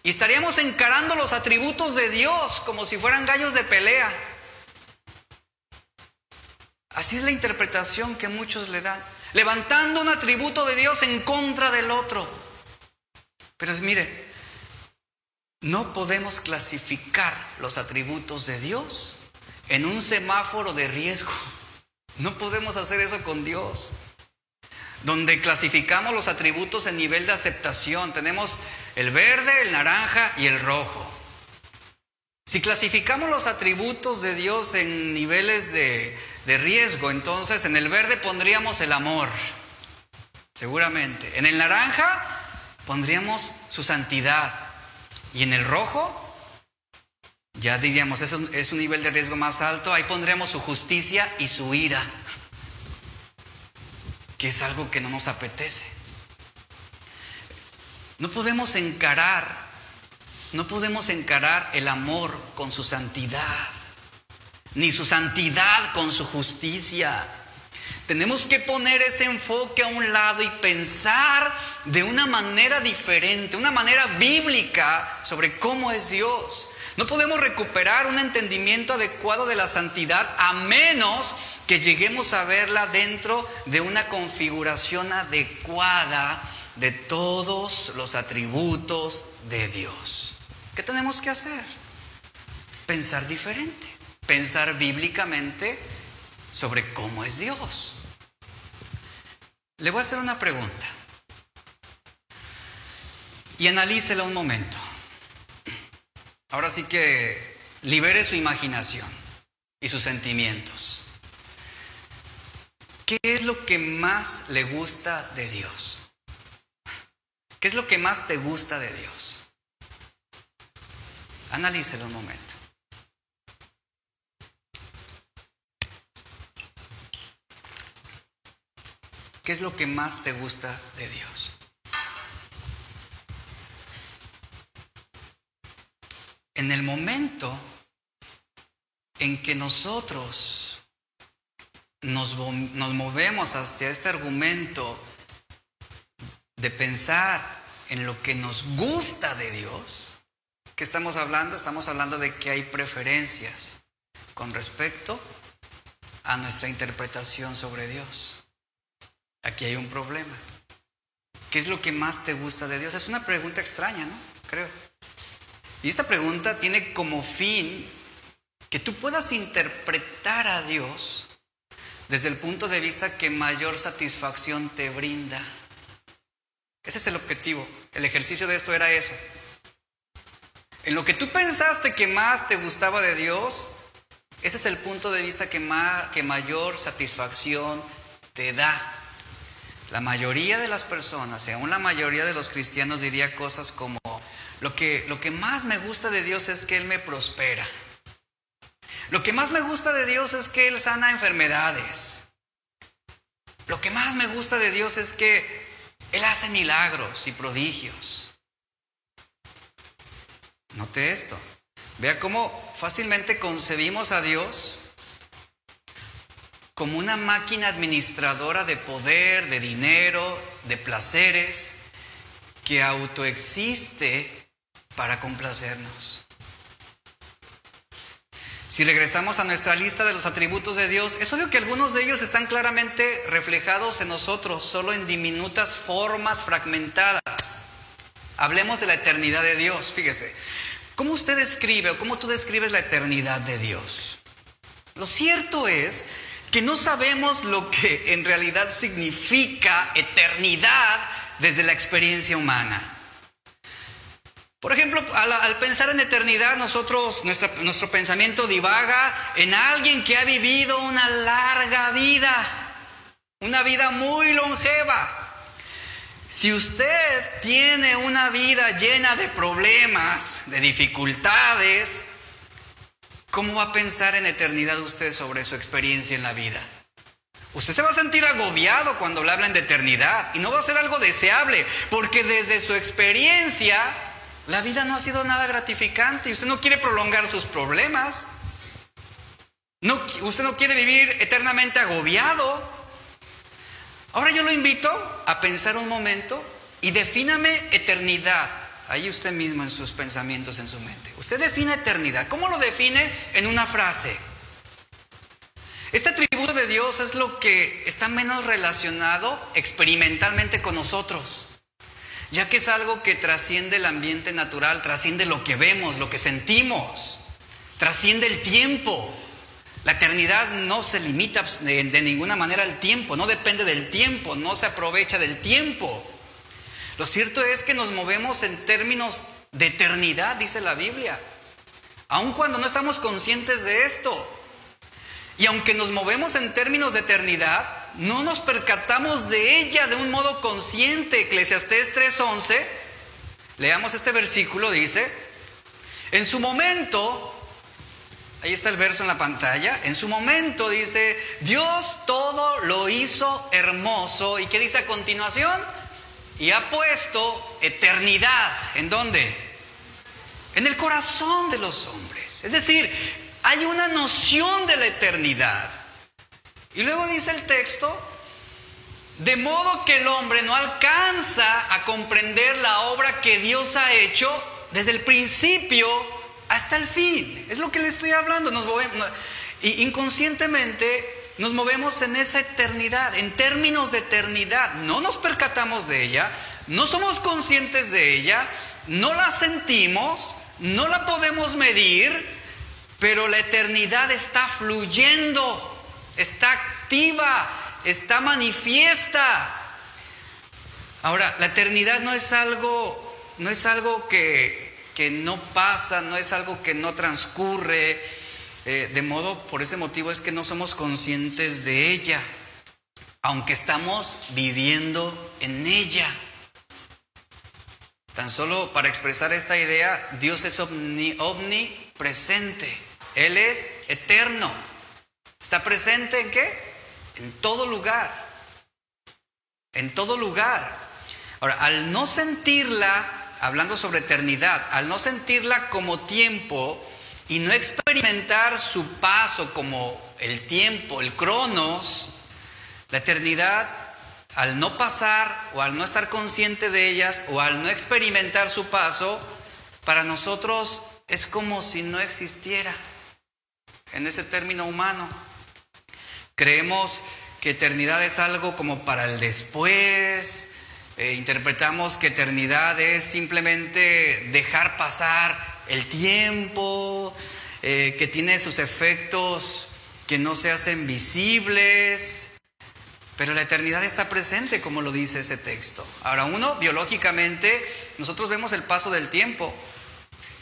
Y estaríamos encarando los atributos de Dios como si fueran gallos de pelea. Así es la interpretación que muchos le dan. Levantando un atributo de Dios en contra del otro. Pero mire, no podemos clasificar los atributos de Dios en un semáforo de riesgo. No podemos hacer eso con Dios. donde clasificamos los atributos en nivel de aceptación. Tenemos el verde, el naranja y el rojo. Si clasificamos los atributos de Dios en niveles de, de riesgo, entonces en el verde pondríamos el amor, seguramente. En el naranja pondríamos su santidad. Y en el rojo, ya diríamos, es un, es un nivel de riesgo más alto, ahí pondríamos su justicia y su ira, que es algo que no nos apetece. No podemos encarar, no podemos encarar el amor con su santidad, ni su santidad con su justicia. Tenemos que poner ese enfoque a un lado y pensar de una manera diferente, una manera bíblica sobre cómo es Dios. No podemos recuperar un entendimiento adecuado de la santidad a menos que lleguemos a verla dentro de una configuración adecuada de todos los atributos de Dios. ¿Qué tenemos que hacer? Pensar diferente, pensar bíblicamente sobre cómo es Dios. Le voy a hacer una pregunta y analícela un momento. Ahora sí que libere su imaginación y sus sentimientos. ¿Qué es lo que más le gusta de Dios? ¿Qué es lo que más te gusta de Dios? Analícelo un momento. ¿Qué es lo que más te gusta de Dios? En el momento en que nosotros nos, movemos hacia este argumento de pensar en lo que nos gusta de Dios, ¿qué estamos hablando? Estamos hablando de que hay preferencias con respecto a nuestra interpretación sobre Dios. Aquí hay un problema. ¿Qué es lo que más te gusta de Dios? Es una pregunta extraña, ¿no? Creo. Y esta pregunta tiene como fin que tú puedas interpretar a Dios desde el punto de vista que mayor satisfacción te brinda. Ese es el objetivo. El ejercicio de esto era eso. En lo que tú pensaste que más te gustaba de Dios, ese es el punto de vista que, que mayor satisfacción te da. La mayoría de las personas, y aún la mayoría de los cristianos diría cosas como, lo que, lo que más me gusta de Dios es que Él me prospera. Lo que más me gusta de Dios es que Él sana enfermedades. Lo que más me gusta de Dios es que Él hace milagros y prodigios. Note esto. Vea cómo fácilmente concebimos a Dios como una máquina administradora de poder, de dinero, de placeres, que autoexiste para complacernos. Si regresamos a nuestra lista de los atributos de Dios, es obvio que algunos de ellos están claramente reflejados en nosotros, solo en diminutas formas fragmentadas. Hablemos de la eternidad de Dios, fíjese. ¿Cómo usted describe o cómo tú describes la eternidad de Dios? Lo cierto es que no sabemos lo que en realidad significa eternidad desde la experiencia humana. Por ejemplo, al, pensar en eternidad, nosotros, nuestro pensamiento divaga en alguien que ha vivido una larga vida, una vida muy longeva. Si usted tiene una vida llena de problemas, de dificultades, ¿Cómo va a pensar en eternidad usted sobre su experiencia en la vida? Usted se va a sentir agobiado cuando le hablan de eternidad y no va a ser algo deseable, porque desde su experiencia la vida no ha sido nada gratificante y usted no quiere prolongar sus problemas. Usted no quiere vivir eternamente agobiado. Ahora yo lo invito a pensar un momento y defíname eternidad Ahí usted mismo en sus pensamientos, en su mente. Usted define eternidad. ¿Cómo lo define? En una frase. Este atributo de Dios es lo que está menos relacionado experimentalmente con nosotros, ya que es algo que trasciende el ambiente natural, trasciende lo que vemos, lo que sentimos, trasciende el tiempo, La eternidad no se limita de, de, ninguna manera al tiempo, no depende del tiempo, no se aprovecha del tiempo. Lo cierto es que nos movemos en términos de eternidad, dice la Biblia, aun cuando no estamos conscientes de esto. Y aunque nos movemos en términos de eternidad, no nos percatamos de ella de un modo consciente. Eclesiastés 3:11, leamos este versículo, dice, en su momento, ahí está el verso en la pantalla, en su momento dice, Dios todo lo hizo hermoso. ¿Y qué dice a continuación? Y ha puesto eternidad. ¿En dónde? En el corazón de los hombres. Es decir, hay una noción de la eternidad. Y luego dice el texto, de modo que el hombre no alcanza a comprender la obra que Dios ha hecho desde el principio hasta el fin. Es lo que le estoy hablando. Nos y inconscientemente nos movemos en esa eternidad, en términos de eternidad. No nos percatamos de ella, no somos conscientes de ella, no la sentimos, no la podemos medir, pero la eternidad está fluyendo, está activa, está manifiesta. Ahora, la eternidad no es algo, no es algo que, que no pasa, no es algo que no transcurre. Eh, de modo, por ese motivo es que no somos conscientes de ella, aunque estamos viviendo en ella. Tan solo para expresar esta idea, Dios es omnipresente. Él es eterno. ¿Está presente en qué? En todo lugar. En todo lugar. Ahora, al no sentirla, hablando sobre eternidad, al no sentirla como tiempo y no experimentar su paso como el tiempo, el cronos, la eternidad, al no pasar o al no estar consciente de ellas o al no experimentar su paso, para nosotros es como si no existiera en ese término humano. Creemos que eternidad es algo como para el después, eh, interpretamos que eternidad es simplemente dejar pasar el tiempo, eh, que tiene sus efectos que no se hacen visibles, pero la eternidad está presente, como lo dice ese texto. Ahora, uno, biológicamente, nosotros vemos el paso del tiempo.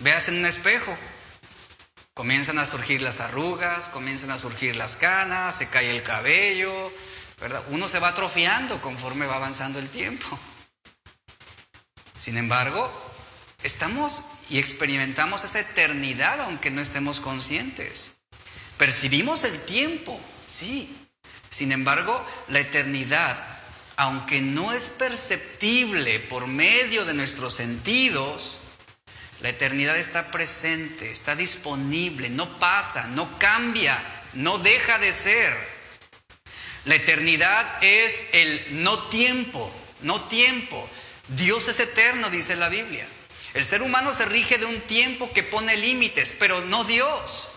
Veas en un espejo, Comienzan a surgir las arrugas, comienzan a surgir las canas, se cae el cabello, ¿verdad? Uno se va atrofiando conforme va avanzando el tiempo. Sin embargo, estamos y experimentamos esa eternidad aunque no estemos conscientes. Percibimos el tiempo, sí. Sin embargo, la eternidad, aunque no es perceptible por medio de nuestros sentidos, la eternidad está presente, está disponible, no pasa, no cambia, no deja de ser. La eternidad es el no tiempo, no tiempo. Dios es eterno, dice la Biblia. El ser humano se rige de un tiempo que pone límites, pero no Dios.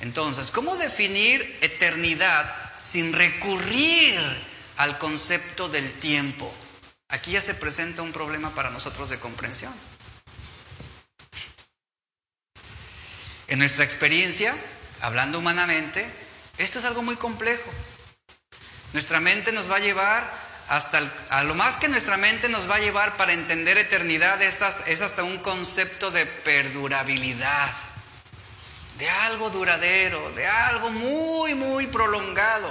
Entonces, ¿cómo definir eternidad sin recurrir al concepto del tiempo? Aquí ya se presenta un problema para nosotros de comprensión. En nuestra experiencia, hablando humanamente, esto es algo muy complejo. Nuestra mente nos va a llevar hasta a lo más que nuestra mente nos va a llevar para entender eternidad es hasta un concepto de perdurabilidad, de algo duradero, de algo muy, muy prolongado.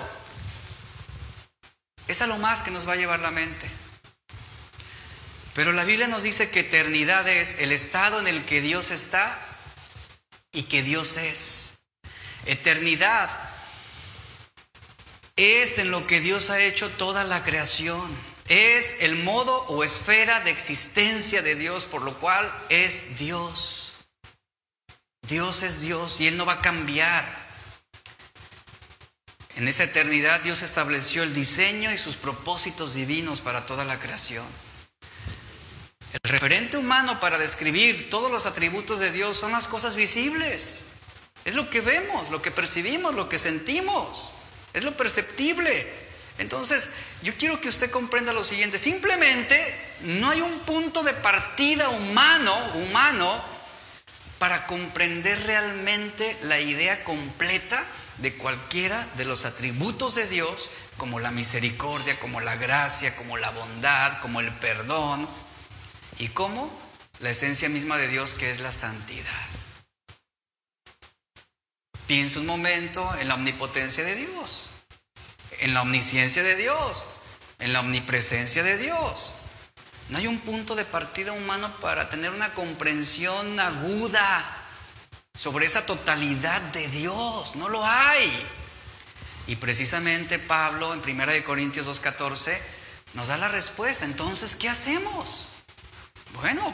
Es a lo más que nos va a llevar la mente. Pero la Biblia nos dice que eternidad es el estado en el que Dios está y que Dios es. Eternidad es en lo que Dios ha hecho toda la creación. Es el modo o esfera de existencia de Dios, por lo cual es Dios. Dios es Dios y Él no va a cambiar. En esa eternidad Dios estableció el diseño y sus propósitos divinos para toda la creación. El referente humano para describir todos los atributos de Dios son las cosas visibles. Es lo que vemos, lo que percibimos, lo que sentimos. Es lo perceptible. Entonces, yo quiero que usted comprenda lo siguiente. Simplemente no hay un punto de partida humano, humano, para comprender realmente la idea completa de cualquiera de los atributos de Dios, como la misericordia, como la gracia, como la bondad, como el perdón, y como la esencia misma de Dios que es la santidad. Piensa un momento en la omnipotencia de Dios, en la omnisciencia de Dios, en la omnipresencia de Dios. No hay un punto de partida humano para tener una comprensión aguda sobre esa totalidad de Dios. No lo hay. Y precisamente Pablo en 1 Corintios 2.14 nos da la respuesta. Entonces, ¿qué hacemos? Bueno,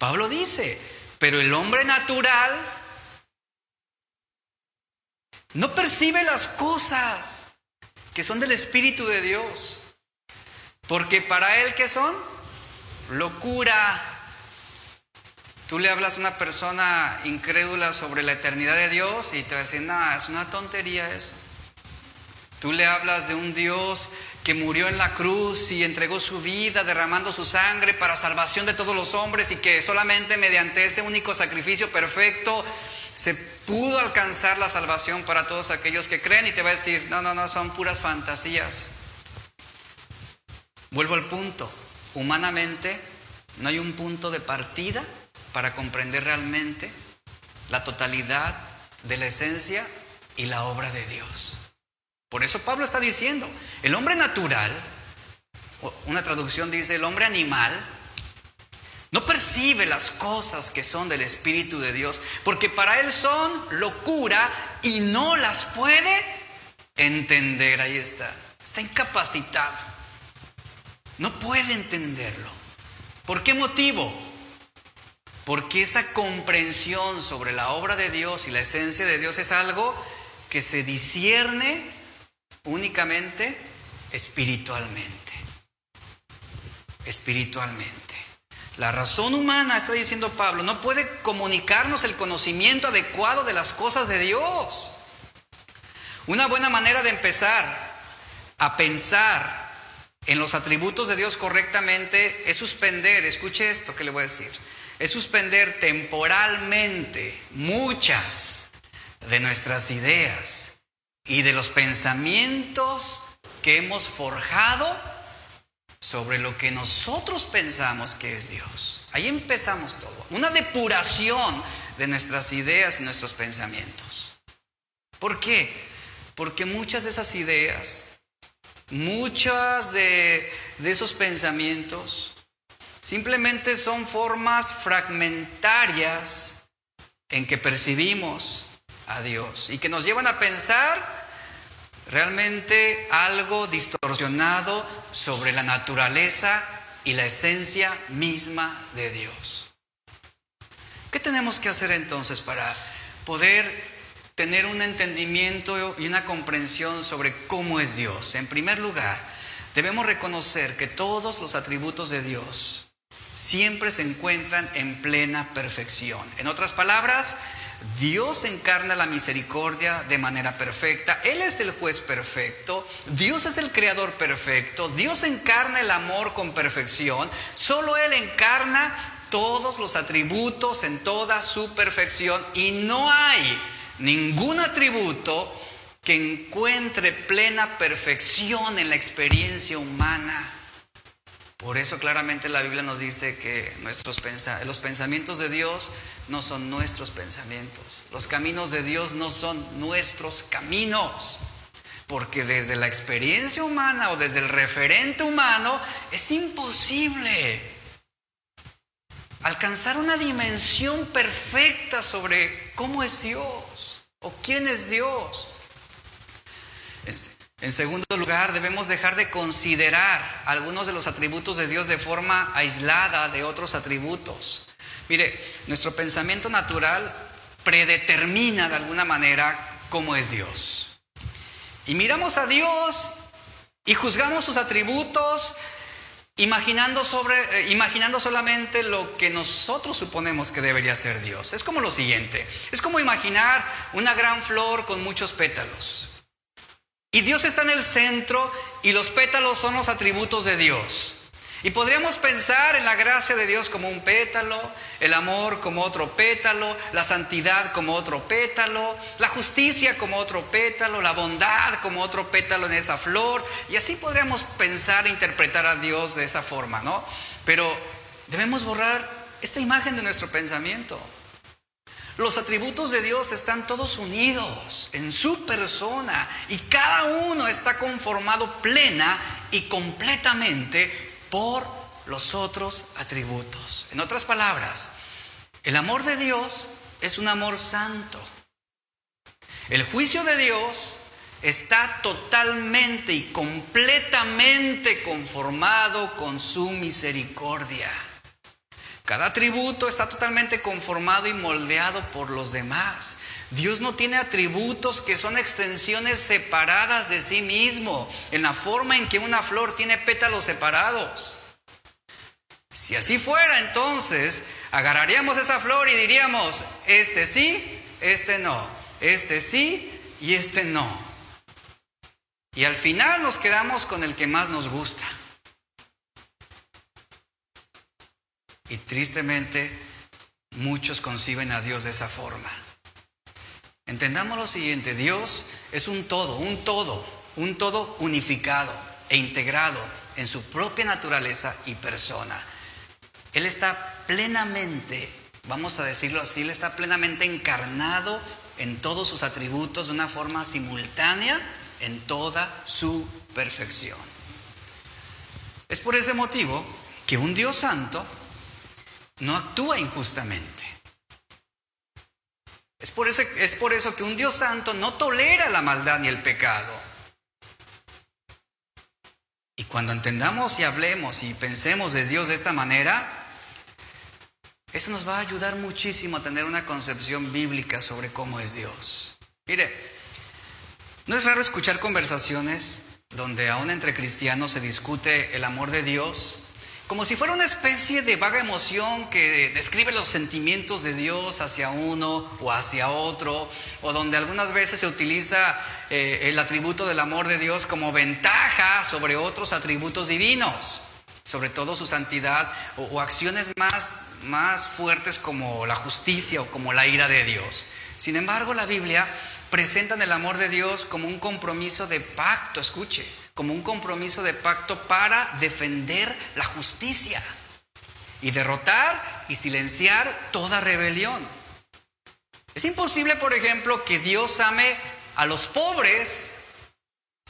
Pablo dice, pero el hombre natural no percibe las cosas que son del Espíritu de Dios. Porque para él, ¿qué son? locura. Tú le hablas a una persona incrédula sobre la eternidad de Dios y te va a decir, nada, es una tontería eso. Tú le hablas de un Dios que murió en la cruz y entregó su vida derramando su sangre para salvación de todos los hombres y que solamente mediante ese único sacrificio perfecto se pudo alcanzar la salvación para todos aquellos que creen y te va a decir, no, no, no, son puras fantasías. Vuelvo al punto, Humanamente no hay un punto de partida para comprender realmente la totalidad de la esencia y la obra de Dios. Por eso Pablo está diciendo, el hombre natural, una traducción dice, el hombre animal, no percibe las cosas que son del Espíritu de Dios, porque para él son locura y no las puede entender. Ahí está, está incapacitado. No puede entenderlo. ¿Por qué motivo? Porque esa comprensión sobre la obra de Dios y la esencia de Dios es algo que se discierne únicamente espiritualmente. Espiritualmente. La razón humana, está diciendo Pablo, no puede comunicarnos el conocimiento adecuado de las cosas de Dios. Una buena manera de empezar a pensar en los atributos de Dios correctamente es suspender, escuche esto que le voy a decir, es suspender temporalmente muchas de nuestras ideas y de los pensamientos que hemos forjado sobre lo que nosotros pensamos que es Dios. Ahí empezamos todo. Una depuración de nuestras ideas y nuestros pensamientos. ¿Por qué? Porque muchas de esas ideas Muchas de, esos pensamientos simplemente son formas fragmentarias en que percibimos a Dios y que nos llevan a pensar realmente algo distorsionado sobre la naturaleza y la esencia misma de Dios. ¿Qué tenemos que hacer entonces para poder tener un entendimiento y una comprensión sobre cómo es Dios. En primer lugar, debemos reconocer que todos los atributos de Dios siempre se encuentran en plena perfección. En otras palabras, Dios encarna la misericordia de manera perfecta, Él es el juez perfecto, Dios es el creador perfecto, Dios encarna el amor con perfección, solo Él encarna todos los atributos en toda su perfección. Y no hay ningún atributo que encuentre plena perfección en la experiencia humana. Por eso claramente la Biblia nos dice que nuestros los pensamientos de Dios no son nuestros pensamientos. Los caminos de Dios no son nuestros caminos. Porque desde la experiencia humana o desde el referente humano es imposible alcanzar una dimensión perfecta sobre cómo es Dios o quién es Dios. En segundo lugar, debemos dejar de considerar algunos de los atributos de Dios de forma aislada de otros atributos. Mire, nuestro pensamiento natural predetermina de alguna manera cómo es Dios. Y miramos a Dios y juzgamos sus atributos imaginando, sobre, eh, imaginando solamente lo que nosotros suponemos que debería ser Dios. Es como lo siguiente, es como imaginar una gran flor con muchos pétalos. Y Dios está en el centro y los pétalos son los atributos de Dios. Y podríamos pensar en la gracia de Dios como un pétalo, el amor como otro pétalo, la santidad como otro pétalo, la justicia como otro pétalo, la bondad como otro pétalo en esa flor. Y así podríamos pensar e interpretar a Dios de esa forma, ¿no? Pero debemos borrar esta imagen de nuestro pensamiento. Los atributos de Dios están todos unidos en su persona y cada uno está conformado plena y completamente por los otros atributos. En otras palabras, el amor de Dios es un amor santo. El juicio de Dios está totalmente y completamente conformado con su misericordia. Cada atributo está totalmente conformado y moldeado por los demás. Dios no tiene atributos que son extensiones separadas de sí mismo, en la forma en que una flor tiene pétalos separados. Si así fuera, entonces agarraríamos esa flor y diríamos, este sí, este no, este sí y este no. Y al final nos quedamos con el que más nos gusta. Y tristemente muchos conciben a Dios de esa forma. Entendamos lo siguiente, Dios es un todo, un todo, un todo unificado e integrado en su propia naturaleza y persona. Él está plenamente, vamos a decirlo así, Él está plenamente encarnado en todos sus atributos de una forma simultánea en toda su perfección. Es por ese motivo que un Dios santo no actúa injustamente. Es por, eso, es por eso que un Dios santo no tolera la maldad ni el pecado. Y cuando entendamos y hablemos y pensemos de Dios de esta manera, eso nos va a ayudar muchísimo a tener una concepción bíblica sobre cómo es Dios. Mire, no es raro escuchar conversaciones donde aún entre cristianos se discute el amor de Dios como si fuera una especie de vaga emoción que describe los sentimientos de Dios hacia uno o hacia otro, o donde algunas veces se utiliza eh, el atributo del amor de Dios como ventaja sobre otros atributos divinos, sobre todo su santidad, o, o acciones más, más fuertes como la justicia o como la ira de Dios. Sin embargo, la Biblia presenta el amor de Dios como un compromiso de pacto, escuche como un compromiso de pacto para defender la justicia y derrotar y silenciar toda rebelión. Es imposible, por ejemplo, que Dios ame a los pobres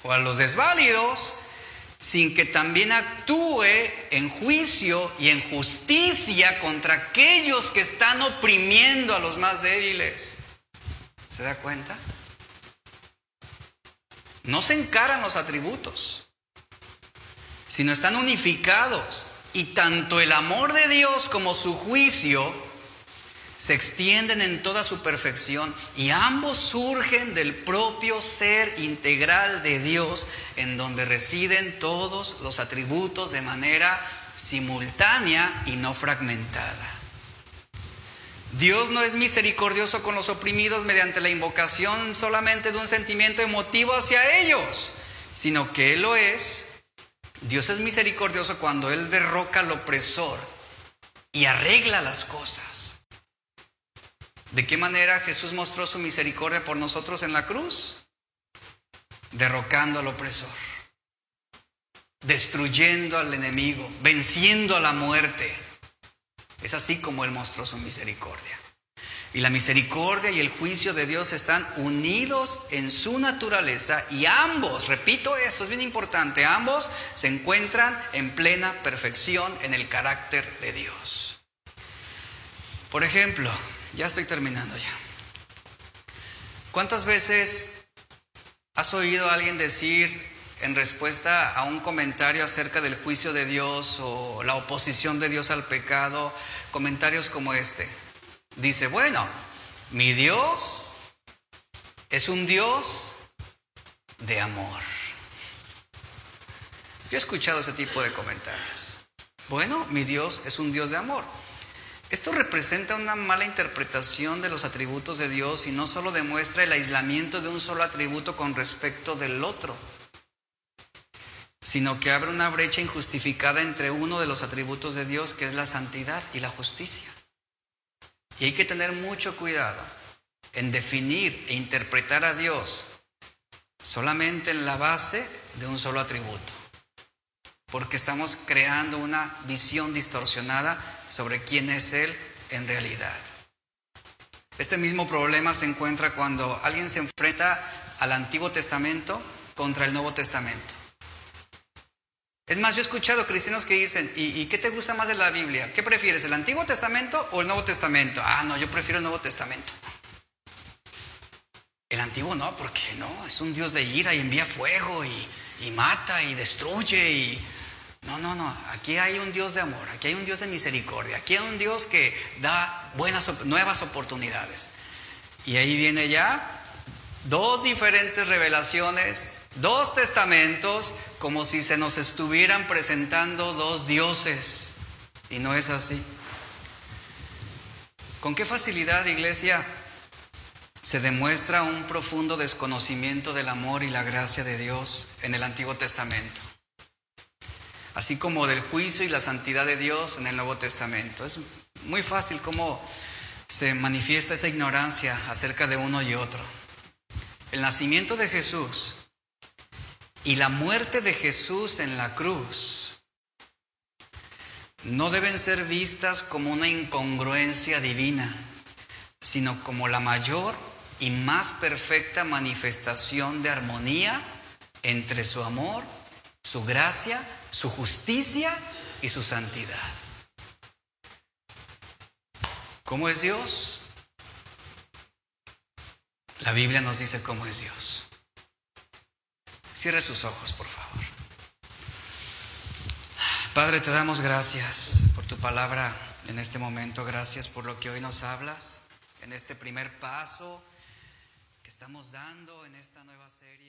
o a los desválidos sin que también actúe en juicio y en justicia contra aquellos que están oprimiendo a los más débiles. ¿Se da cuenta? No se encaran los atributos, sino están unificados. Y tanto el amor de Dios como su juicio se extienden en toda su perfección y ambos surgen del propio ser integral de Dios en donde residen todos los atributos de manera simultánea y no fragmentada. Dios no es misericordioso con los oprimidos mediante la invocación solamente de un sentimiento emotivo hacia ellos, sino que Él lo es. Dios es misericordioso cuando Él derroca al opresor y arregla las cosas. ¿De qué manera Jesús mostró su misericordia por nosotros en la cruz? Derrocando al opresor, destruyendo al enemigo, venciendo a la muerte es así como Él mostró su misericordia. Y la misericordia y el juicio de Dios están unidos en su naturaleza y ambos, repito esto, es bien importante, ambos se encuentran en plena perfección en el carácter de Dios. Por ejemplo, ya estoy terminando ya. ¿Cuántas veces has oído a alguien decir en respuesta a un comentario acerca del juicio de Dios o la oposición de Dios al pecado, comentarios como este. Dice, bueno, mi Dios es un Dios de amor. Yo he escuchado ese tipo de comentarios. Bueno, mi Dios es un Dios de amor. Esto representa una mala interpretación de los atributos de Dios y no solo demuestra el aislamiento de un solo atributo con respecto del otro sino que abre una brecha injustificada entre uno de los atributos de Dios, que es la santidad y la justicia. Y hay que tener mucho cuidado en definir e interpretar a Dios solamente en la base de un solo atributo, porque estamos creando una visión distorsionada sobre quién es Él en realidad. Este mismo problema se encuentra cuando alguien se enfrenta al Antiguo Testamento contra el Nuevo Testamento. Es más, yo he escuchado cristianos que dicen, ¿y, qué te gusta más de la Biblia? ¿Qué prefieres, el Antiguo Testamento o el Nuevo Testamento? Ah, no, yo prefiero el Nuevo Testamento. El Antiguo no, porque no, es un Dios de ira y envía fuego y, y mata y destruye y... No, no, no, aquí hay un Dios de amor, aquí hay un Dios de misericordia, aquí hay un Dios que da buenas, nuevas oportunidades. Y ahí viene ya dos diferentes revelaciones dos testamentos como si se nos estuvieran presentando dos dioses. Y no es así. ¿Con qué facilidad, iglesia, se demuestra un profundo desconocimiento del amor y la gracia de Dios en el Antiguo Testamento? Así como del juicio y la santidad de Dios en el Nuevo Testamento. Es muy fácil cómo se manifiesta esa ignorancia acerca de uno y otro. El nacimiento de Jesús y la muerte de Jesús en la cruz no deben ser vistas como una incongruencia divina, sino como la mayor y más perfecta manifestación de armonía entre su amor, su gracia, su justicia y su santidad. ¿Cómo es Dios? La Biblia nos dice cómo es Dios. Cierre sus ojos, por favor. Padre, te damos gracias por tu palabra en este momento. Gracias por lo que hoy nos hablas en este primer paso que estamos dando en esta nueva serie.